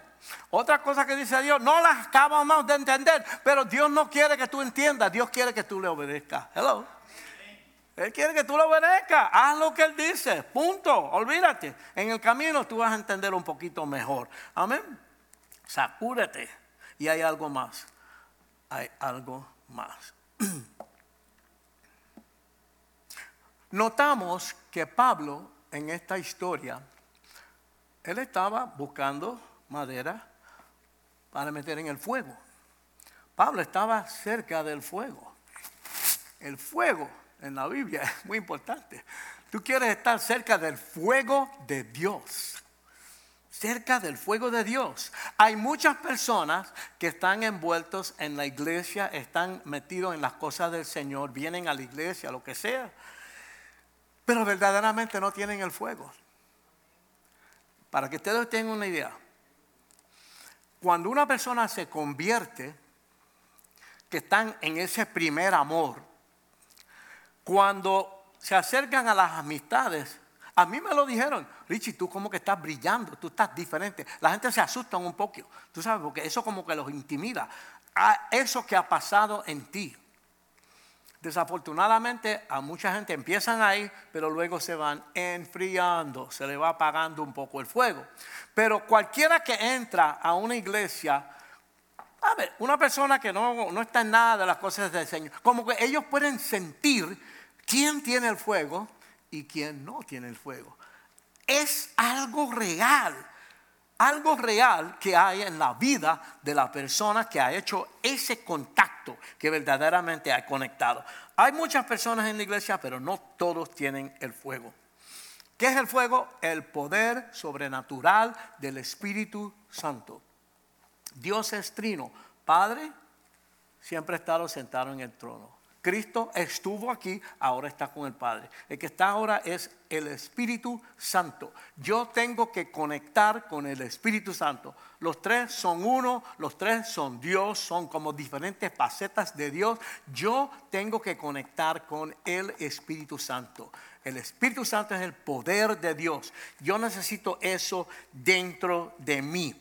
Otras cosas que dice Dios no las acabamos de entender, pero Dios no quiere que tú entiendas, Dios quiere que tú le obedezcas. Hello. Él quiere que tú le obedezcas, haz lo que Él dice, punto, olvídate. En el camino tú vas a entender un poquito mejor. Amén. Sacúdete. Y hay algo más, hay algo más. Notamos que Pablo en esta historia, él estaba buscando madera para meter en el fuego. Pablo estaba cerca del fuego. El fuego en la Biblia es muy importante. Tú quieres estar cerca del fuego de Dios. Cerca del fuego de Dios. Hay muchas personas que están envueltos en la iglesia, están metidos en las cosas del Señor, vienen a la iglesia, lo que sea, pero verdaderamente no tienen el fuego. Para que ustedes tengan una idea, cuando una persona se convierte, que están en ese primer amor, cuando se acercan a las amistades, a mí me lo dijeron, Richie, tú como que estás brillando, tú estás diferente. La gente se asusta un poco, tú sabes, porque eso como que los intimida. Eso que ha pasado en ti. Desafortunadamente a mucha gente empiezan ahí, pero luego se van enfriando, se le va apagando un poco el fuego. Pero cualquiera que entra a una iglesia, a ver, una persona que no, no está en nada de las cosas del Señor, como que ellos pueden sentir quién tiene el fuego y quién no tiene el fuego. Es algo real algo real que hay en la vida de la persona que ha hecho ese contacto que verdaderamente ha conectado. Hay muchas personas en la iglesia, pero no todos tienen el fuego. ¿Qué es el fuego? El poder sobrenatural del Espíritu Santo. Dios es trino. Padre, siempre ha estado sentado en el trono. Cristo estuvo aquí, ahora está con el Padre. El que está ahora es el Espíritu Santo. Yo tengo que conectar con el Espíritu Santo. Los tres son uno, los tres son Dios, son como diferentes facetas de Dios. Yo tengo que conectar con el Espíritu Santo. El Espíritu Santo es el poder de Dios. Yo necesito eso dentro de mí.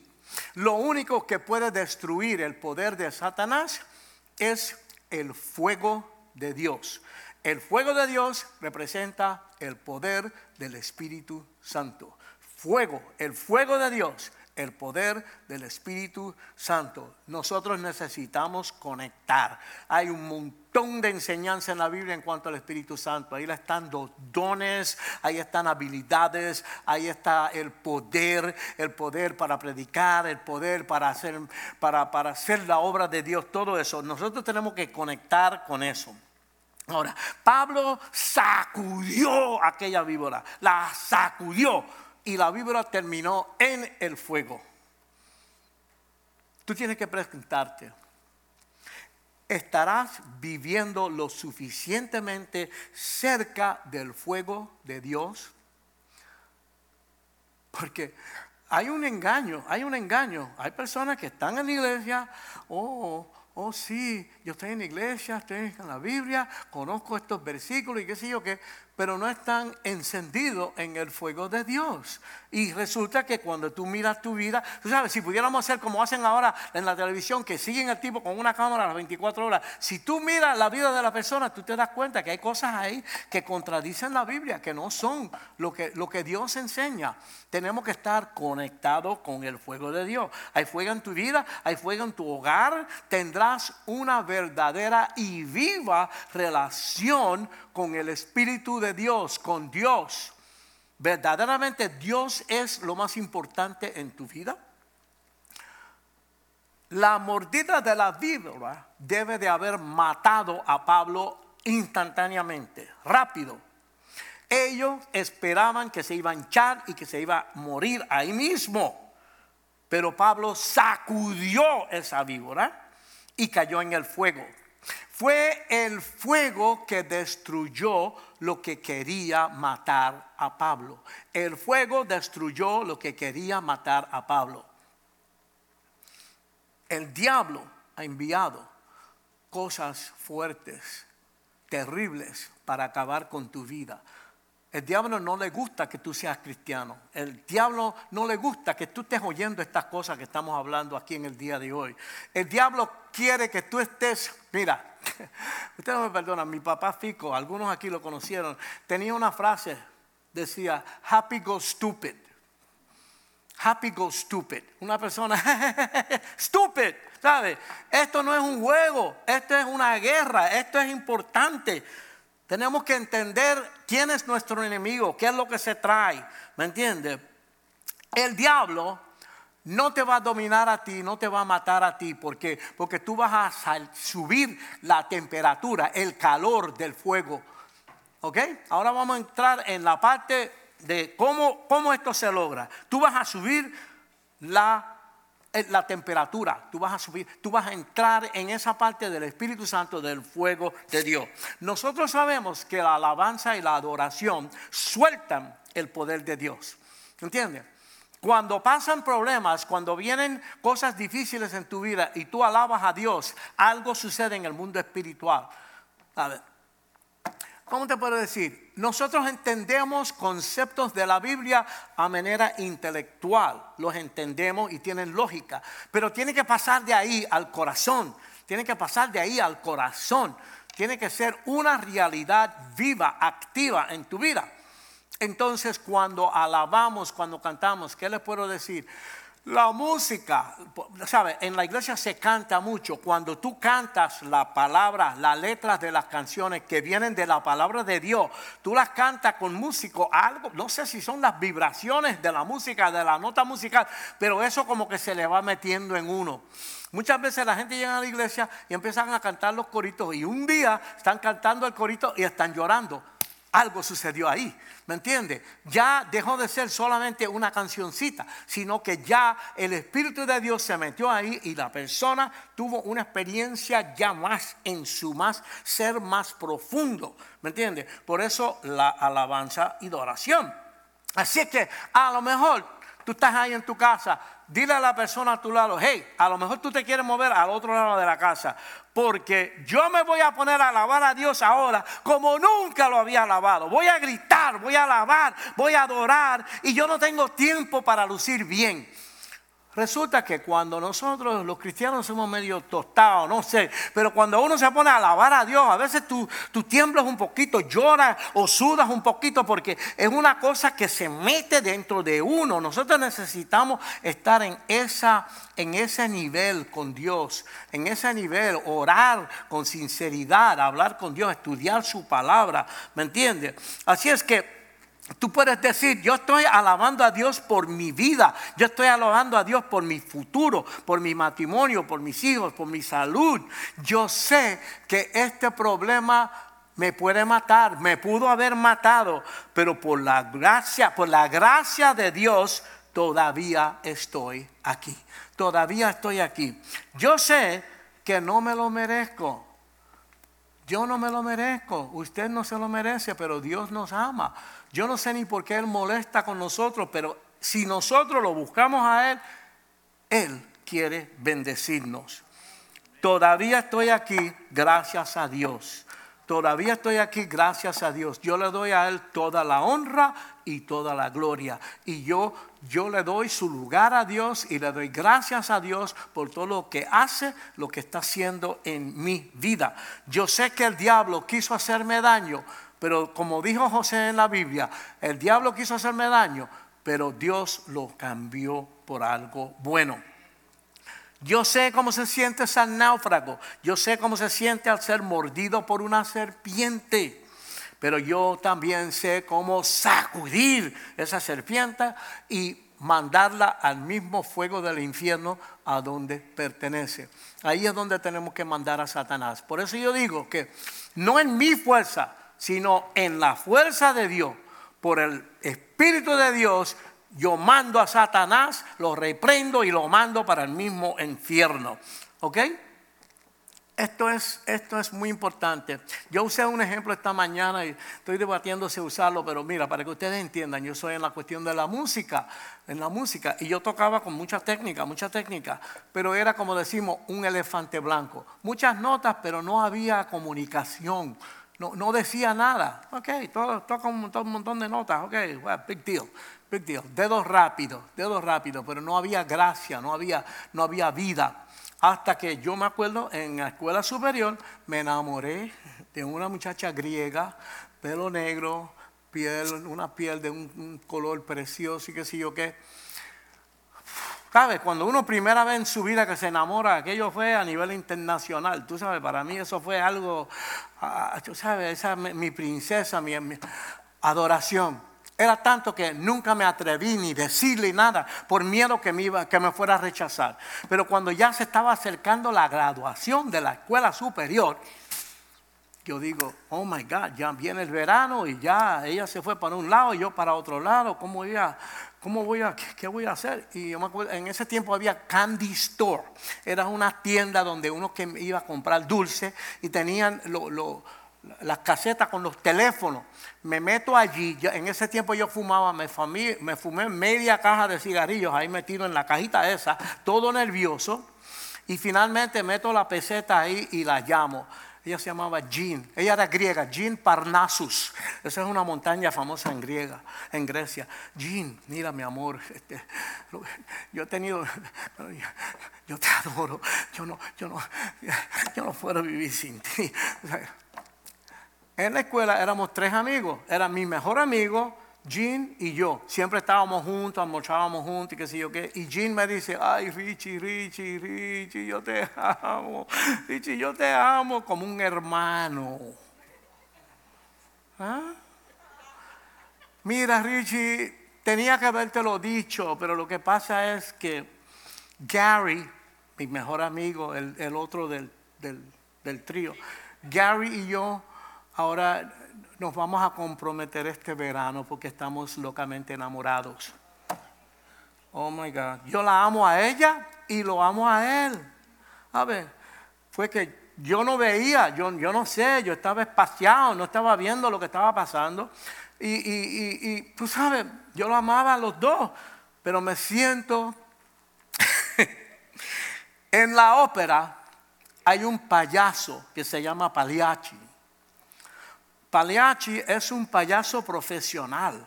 Lo único que puede destruir el poder de Satanás es el fuego de Dios. El fuego de Dios representa el poder del Espíritu Santo. Fuego, el fuego de Dios, el poder del Espíritu Santo. Nosotros necesitamos conectar. Hay un montón de enseñanza en la Biblia en cuanto al Espíritu Santo. Ahí están los dones, ahí están habilidades, ahí está el poder, el poder para predicar, el poder para hacer, para, para hacer la obra de Dios, todo eso. Nosotros tenemos que conectar con eso. Ahora, Pablo sacudió aquella víbora, la sacudió y la víbora terminó en el fuego. Tú tienes que preguntarte, ¿estarás viviendo lo suficientemente cerca del fuego de Dios? Porque hay un engaño, hay un engaño. Hay personas que están en la iglesia, oh, oh sí, yo estoy en la iglesia, estoy en la Biblia, conozco estos versículos y qué sé yo qué, pero no están encendidos en el fuego de Dios. Y resulta que cuando tú miras tu vida, tú sabes, si pudiéramos hacer como hacen ahora en la televisión, que siguen al tipo con una cámara las 24 horas, si tú miras la vida de la persona, tú te das cuenta que hay cosas ahí que contradicen la Biblia, que no son lo que, lo que Dios enseña. Tenemos que estar conectados con el fuego de Dios. Hay fuego en tu vida, hay fuego en tu hogar, tendrás una verdadera y viva relación con el Espíritu de Dios, con Dios. ¿Verdaderamente Dios es lo más importante en tu vida? La mordida de la víbora debe de haber matado a Pablo instantáneamente, rápido. Ellos esperaban que se iba a hinchar y que se iba a morir ahí mismo. Pero Pablo sacudió esa víbora y cayó en el fuego. Fue el fuego que destruyó lo que quería matar a Pablo. El fuego destruyó lo que quería matar a Pablo. El diablo ha enviado cosas fuertes, terribles, para acabar con tu vida. El diablo no le gusta que tú seas cristiano. El diablo no le gusta que tú estés oyendo estas cosas que estamos hablando aquí en el día de hoy. El diablo quiere que tú estés, mira, ustedes me perdonan, mi papá Fico, algunos aquí lo conocieron, tenía una frase, decía, happy go stupid. Happy go stupid. Una persona, stupid, ¿sabe? Esto no es un juego, esto es una guerra, esto es importante. Tenemos que entender quién es nuestro enemigo, qué es lo que se trae. ¿Me entiendes? El diablo no te va a dominar a ti, no te va a matar a ti, porque, porque tú vas a subir la temperatura, el calor del fuego. ¿Ok? Ahora vamos a entrar en la parte de cómo, cómo esto se logra. Tú vas a subir la la temperatura, tú vas a subir, tú vas a entrar en esa parte del Espíritu Santo del fuego de Dios. Nosotros sabemos que la alabanza y la adoración sueltan el poder de Dios. ¿Entiendes? Cuando pasan problemas, cuando vienen cosas difíciles en tu vida y tú alabas a Dios, algo sucede en el mundo espiritual. A ver, ¿cómo te puedo decir? Nosotros entendemos conceptos de la Biblia a manera intelectual, los entendemos y tienen lógica, pero tiene que pasar de ahí al corazón, tiene que pasar de ahí al corazón, tiene que ser una realidad viva, activa en tu vida. Entonces cuando alabamos, cuando cantamos, ¿qué les puedo decir? La música, ¿sabes? En la iglesia se canta mucho. Cuando tú cantas la palabra, las letras de las canciones que vienen de la palabra de Dios, tú las cantas con músico, algo, no sé si son las vibraciones de la música, de la nota musical, pero eso como que se le va metiendo en uno. Muchas veces la gente llega a la iglesia y empiezan a cantar los coritos y un día están cantando el corito y están llorando. Algo sucedió ahí. ¿Me entiende? Ya dejó de ser solamente una cancioncita, sino que ya el Espíritu de Dios se metió ahí y la persona tuvo una experiencia ya más en su más ser más profundo. ¿Me entiende? Por eso la alabanza y la oración. Así que a lo mejor tú estás ahí en tu casa, dile a la persona a tu lado, hey, a lo mejor tú te quieres mover al otro lado de la casa, porque yo me voy a poner a alabar a Dios ahora como nunca lo había alabado. Voy a gritar, voy a alabar, voy a adorar y yo no tengo tiempo para lucir bien. Resulta que cuando nosotros los cristianos somos medio tostados, no sé, pero cuando uno se pone a alabar a Dios, a veces tú, tú tiemblas un poquito, lloras o sudas un poquito porque es una cosa que se mete dentro de uno. Nosotros necesitamos estar en, esa, en ese nivel con Dios, en ese nivel, orar con sinceridad, hablar con Dios, estudiar su palabra, ¿me entiendes? Así es que... Tú puedes decir, yo estoy alabando a Dios por mi vida, yo estoy alabando a Dios por mi futuro, por mi matrimonio, por mis hijos, por mi salud. Yo sé que este problema me puede matar, me pudo haber matado, pero por la gracia, por la gracia de Dios todavía estoy aquí. Todavía estoy aquí. Yo sé que no me lo merezco. Yo no me lo merezco, usted no se lo merece, pero Dios nos ama. Yo no sé ni por qué Él molesta con nosotros, pero si nosotros lo buscamos a Él, Él quiere bendecirnos. Todavía estoy aquí gracias a Dios. Todavía estoy aquí gracias a Dios. Yo le doy a Él toda la honra y toda la gloria. Y yo, yo le doy su lugar a Dios y le doy gracias a Dios por todo lo que hace, lo que está haciendo en mi vida. Yo sé que el diablo quiso hacerme daño, pero como dijo José en la Biblia, el diablo quiso hacerme daño, pero Dios lo cambió por algo bueno. Yo sé cómo se siente ser náufrago. Yo sé cómo se siente al ser mordido por una serpiente. Pero yo también sé cómo sacudir esa serpiente y mandarla al mismo fuego del infierno a donde pertenece. Ahí es donde tenemos que mandar a Satanás. Por eso yo digo que no en mi fuerza, sino en la fuerza de Dios, por el Espíritu de Dios, yo mando a Satanás, lo reprendo y lo mando para el mismo infierno. ¿Ok? Esto es, esto es muy importante. Yo usé un ejemplo esta mañana y estoy debatiendo si usarlo, pero mira, para que ustedes entiendan, yo soy en la cuestión de la música, en la música, y yo tocaba con mucha técnica, mucha técnica, pero era como decimos, un elefante blanco. Muchas notas, pero no había comunicación, no, no decía nada. Ok, todo, toca un, montón de notas, ok, big deal. Big deal. Dedos rápidos, dedos rápidos, pero no había gracia, no había, no había vida. Hasta que yo me acuerdo en la escuela superior me enamoré de una muchacha griega, pelo negro, piel, una piel de un, color precioso y qué sé yo qué. ¿Sabes? Cuando uno primera vez en su vida que se enamora, aquello fue a nivel internacional. Tú sabes, para mí eso fue algo, ah, tú sabes, esa mi princesa, mi adoración. Era tanto que nunca me atreví ni decirle nada por miedo que me, iba, que me fuera a rechazar. Pero cuando ya se estaba acercando la graduación de la escuela superior, yo digo, oh my God, ya viene el verano y ya ella se fue para un lado y yo para otro lado. ¿Cómo voy a, cómo voy a, qué, voy a hacer? Y yo me acuerdo, en ese tiempo había Candy Store. Era una tienda donde uno que iba a comprar dulce y tenían las casetas con los teléfonos me meto allí, en ese tiempo yo fumaba, me, fumé media caja de cigarrillos ahí metido en la cajita esa, todo nervioso, y finalmente meto la peseta ahí y la llamo. Ella se llamaba Jean, ella era griega, Jean Parnassus. Esa es una montaña famosa en griega, en Grecia. Jean, mira mi amor, este, yo he tenido, yo te adoro, yo no, yo no, yo no puedo vivir sin ti. En la escuela éramos tres amigos. Era mi mejor amigo, Jean y yo. Siempre estábamos juntos, almorzábamos juntos y qué sé yo qué. Y Jean me dice, ay Richie, Richie, Richie, yo te amo. Richie, yo te amo como un hermano. ¿Ah? Mira, Richie, tenía que haberte lo dicho, pero lo que pasa es que Gary, mi mejor amigo, el, otro del, del, del trío, Gary y yo ahora nos vamos a comprometer este verano porque estamos locamente enamorados. Oh my God. Yo la amo a ella y lo amo a él. A ver, fue que yo no veía, yo, no sé, yo estaba espaciado, no estaba viendo lo que estaba pasando. Y, y, y, tú sabes, yo lo amaba a los dos, pero me siento en la ópera hay un payaso que se llama Pagliacci. Pagliacci es un payaso profesional.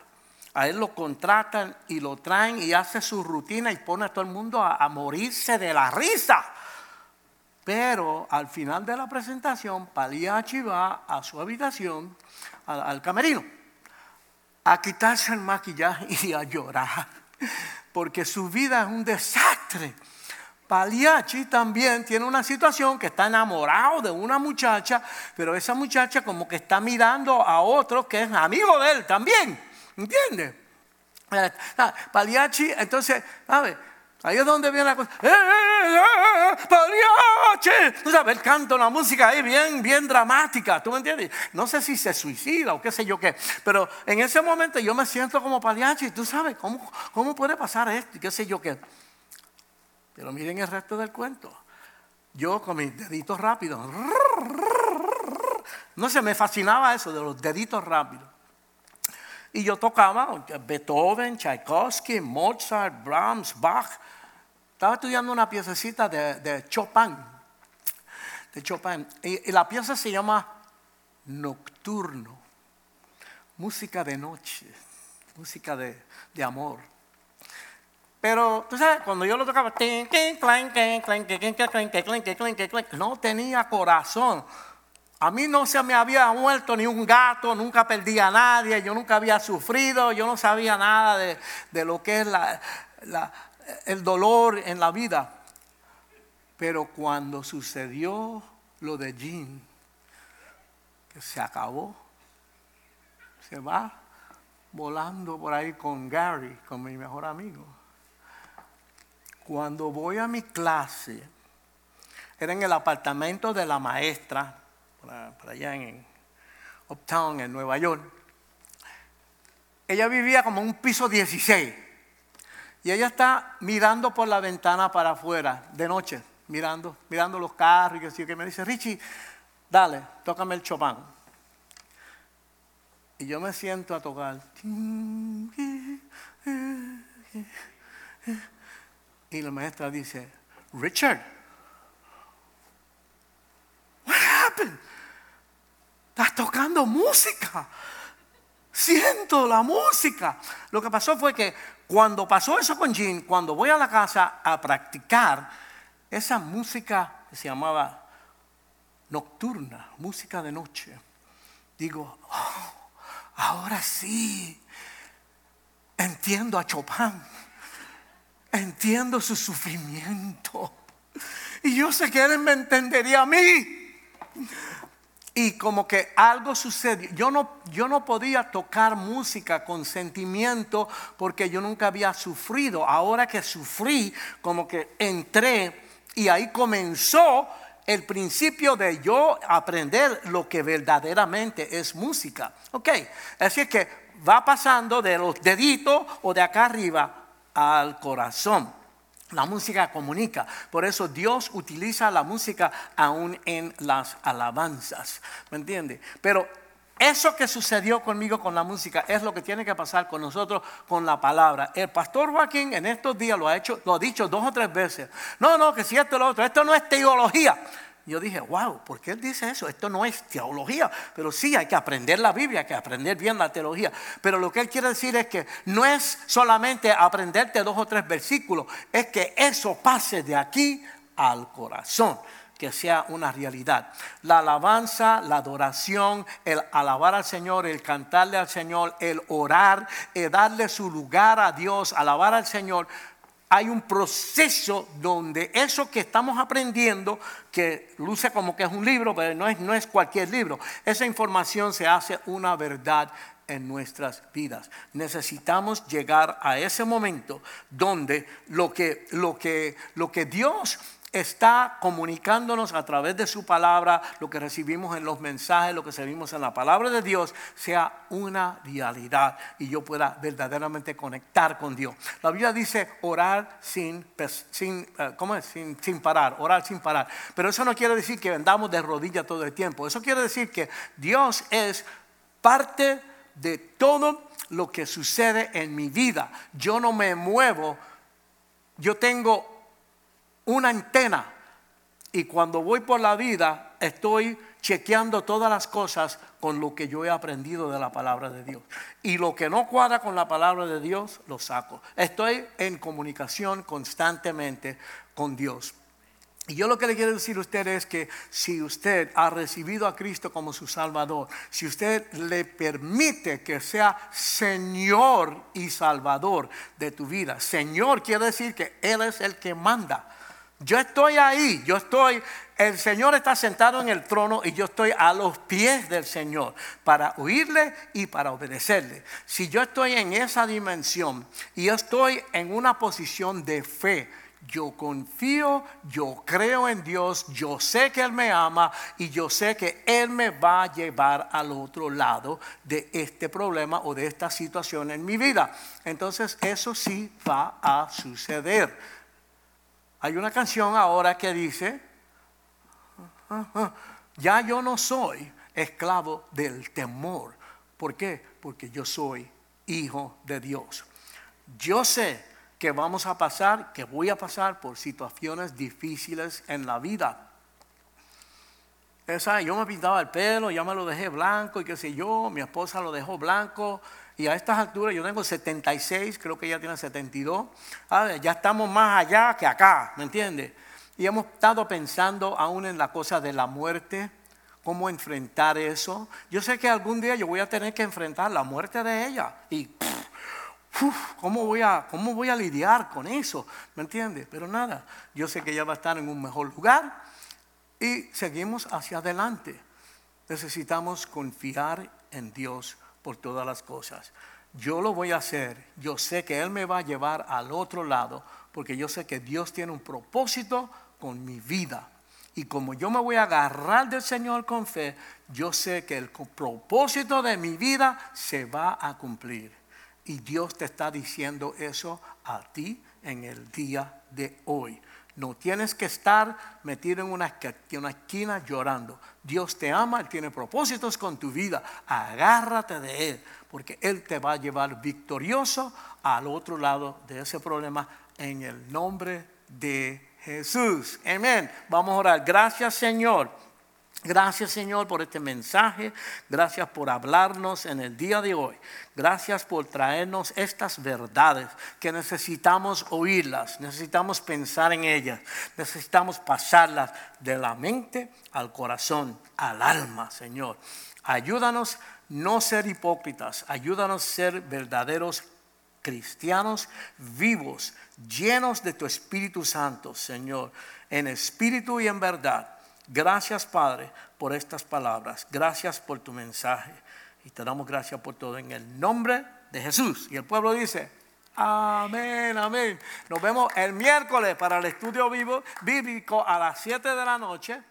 A él lo contratan y lo traen y hace su rutina y pone a todo el mundo a, morirse de la risa. Pero al final de la presentación, Pagliacci va a su habitación, al camerino, a quitarse el maquillaje y a llorar, porque su vida es un desastre. Paliachi también tiene una situación que está enamorado de una muchacha, pero esa muchacha como que está mirando a otro que es amigo de él también. ¿Entiendes? Eh, ah, Paliachi, entonces, ver, Ahí es donde viene la cosa. ¡Eh, eh, eh Paliachi! Tú sabes, él canta una música ahí bien, bien dramática. ¿Tú me entiendes? No sé si se suicida o qué sé yo qué. Pero en ese momento yo me siento como Paliachi. ¿Tú sabes cómo, cómo puede pasar esto? ¿Qué sé yo qué? Pero miren el resto del cuento. Yo con mis deditos rápidos. No sé, me fascinaba eso de los deditos rápidos. Y yo tocaba Beethoven, Tchaikovsky, Mozart, Brahms, Bach. Estaba estudiando una piececita de, Chopin. De Chopin. Y, la pieza se llama Nocturno. Música de noche. Música de, de amor. Pero, tú sabes, cuando yo lo tocaba, no tenía corazón. A mí no se me había muerto ni un gato, nunca perdí a nadie, yo nunca había sufrido, yo no sabía nada de, lo que es el dolor en la vida. Pero cuando sucedió lo de Jean, que se acabó, se va volando por ahí con Gary, con mi mejor amigo. Cuando voy a mi clase, era en el apartamento de la maestra, para, allá en Uptown, en Nueva York. Ella vivía como un piso 16. Y ella está mirando por la ventana para afuera, de noche, mirando, mirando los carros y que, que me dice, Richie, dale, tócame el Chopin. Y yo me siento a tocar. Y la maestra dice, Richard, what happened? Estás tocando música. Siento la música. Lo que pasó fue que cuando pasó eso con Jean, cuando voy a la casa a practicar, esa música que se llamaba nocturna, música de noche, digo, oh, ahora sí, entiendo a Chopin entiendo su sufrimiento. Y yo sé que Él me entendería a mí. Y como que algo sucedió. Yo no, yo no podía tocar música con sentimiento porque yo nunca había sufrido. Ahora que sufrí, como que entré y ahí comenzó el principio de yo aprender lo que verdaderamente es música. Ok, así que va pasando de los deditos o de acá arriba al corazón. La música comunica. Por eso Dios utiliza la música aún en las alabanzas. ¿Me entiende? Pero eso que sucedió conmigo con la música es lo que tiene que pasar con nosotros con la palabra. El pastor Joaquín en estos días lo ha hecho, lo ha dicho dos o tres veces. No, no, que si esto es lo otro, esto no es teología yo dije, wow, ¿por qué él dice eso? Esto no es teología, pero sí hay que aprender la Biblia, hay que aprender bien la teología. Pero lo que él quiere decir es que no es solamente aprenderte dos o tres versículos, es que eso pase de aquí al corazón que sea una realidad. La alabanza, la adoración, el alabar al Señor, el cantarle al Señor, el orar, el darle su lugar a Dios, alabar al Señor, hay un proceso donde eso que estamos aprendiendo, que luce como que es un libro, pero no es, no es cualquier libro, esa información se hace una verdad en nuestras vidas. Necesitamos llegar a ese momento donde lo que, lo que, lo que Dios está comunicándonos a través de su palabra, lo que recibimos en los mensajes, lo que recibimos en la palabra de Dios, sea una realidad y yo pueda verdaderamente conectar con Dios. La Biblia dice orar sin, sin, eh, ¿cómo es? sin, sin parar, orar sin parar. Pero eso no quiere decir que vendamos de rodillas todo el tiempo. Eso quiere decir que Dios es parte de todo lo que sucede en mi vida. Yo no me muevo, yo tengo una antena y cuando voy por la vida estoy chequeando todas las cosas con lo que yo he aprendido de la palabra de Dios. Y lo que no cuadra con la palabra de Dios, lo saco. Estoy en comunicación constantemente con Dios. Y yo lo que le quiero decir a usted es que si usted ha recibido a Cristo como su Salvador, si usted le permite que sea Señor y Salvador de tu vida, Señor quiere decir que Él es el que manda. Yo estoy ahí, yo estoy, el Señor está sentado en el trono y yo estoy a los pies del Señor para oírle y para obedecerle. Si yo estoy en esa dimensión y yo estoy en una posición de fe, yo confío, yo creo en Dios, yo sé que Él me ama y yo sé que Él me va a llevar al otro lado de este problema o de esta situación en mi vida. Entonces eso sí va a suceder. Hay una canción ahora que dice, ya yo no soy esclavo del temor. ¿Por qué? Porque yo soy hijo de Dios. Yo sé que vamos a pasar, que voy a pasar por situaciones difíciles en la vida. Esa, yo me pintaba el pelo, ya me lo dejé blanco y qué sé yo, mi esposa lo dejó blanco y a estas alturas yo tengo 76, creo que ella tiene 72. Ah, ya estamos más allá que acá, ¿me entiende? Y hemos estado pensando aún en la cosa de la muerte, cómo enfrentar eso. Yo sé que algún día yo voy a tener que enfrentar la muerte de ella. Y ¿cómo, voy a, ¿cómo voy a lidiar con eso? ¿Me entiende? Pero nada, yo sé que ella va a estar en un mejor lugar y seguimos hacia adelante. Necesitamos confiar en Dios por todas las cosas. Yo lo voy a hacer. Yo sé que Él me va a llevar al otro lado porque yo sé que Dios tiene un propósito con mi vida. Y como yo me voy a agarrar del Señor con fe, yo sé que el propósito de mi vida se va a cumplir. Y Dios te está diciendo eso a ti en el día de hoy. No tienes que estar metido en una, esquina llorando. Dios te ama, Él tiene propósitos con tu vida. Agárrate de Él, porque Él te va a llevar victorioso al otro lado de ese problema en el nombre de Jesús. Amén. Vamos a orar. Gracias Señor Gracias Señor por este mensaje. Gracias por hablarnos en el día de hoy. Gracias por traernos estas verdades que necesitamos oírlas, necesitamos pensar en ellas, necesitamos pasarlas de la mente al corazón, al alma, Señor. Ayúdanos no ser hipócritas, ayúdanos ser verdaderos cristianos vivos, llenos de tu Espíritu Santo, Señor, en espíritu y en verdad Gracias, Padre, por estas palabras. Gracias por tu mensaje. Y te damos gracias por todo en el nombre de Jesús. Y el pueblo dice, amén, amén. Nos vemos el miércoles para el estudio vivo bíblico a las 7 de la noche.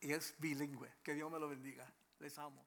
Y es bilingüe. Que Dios me lo bendiga. Les amo.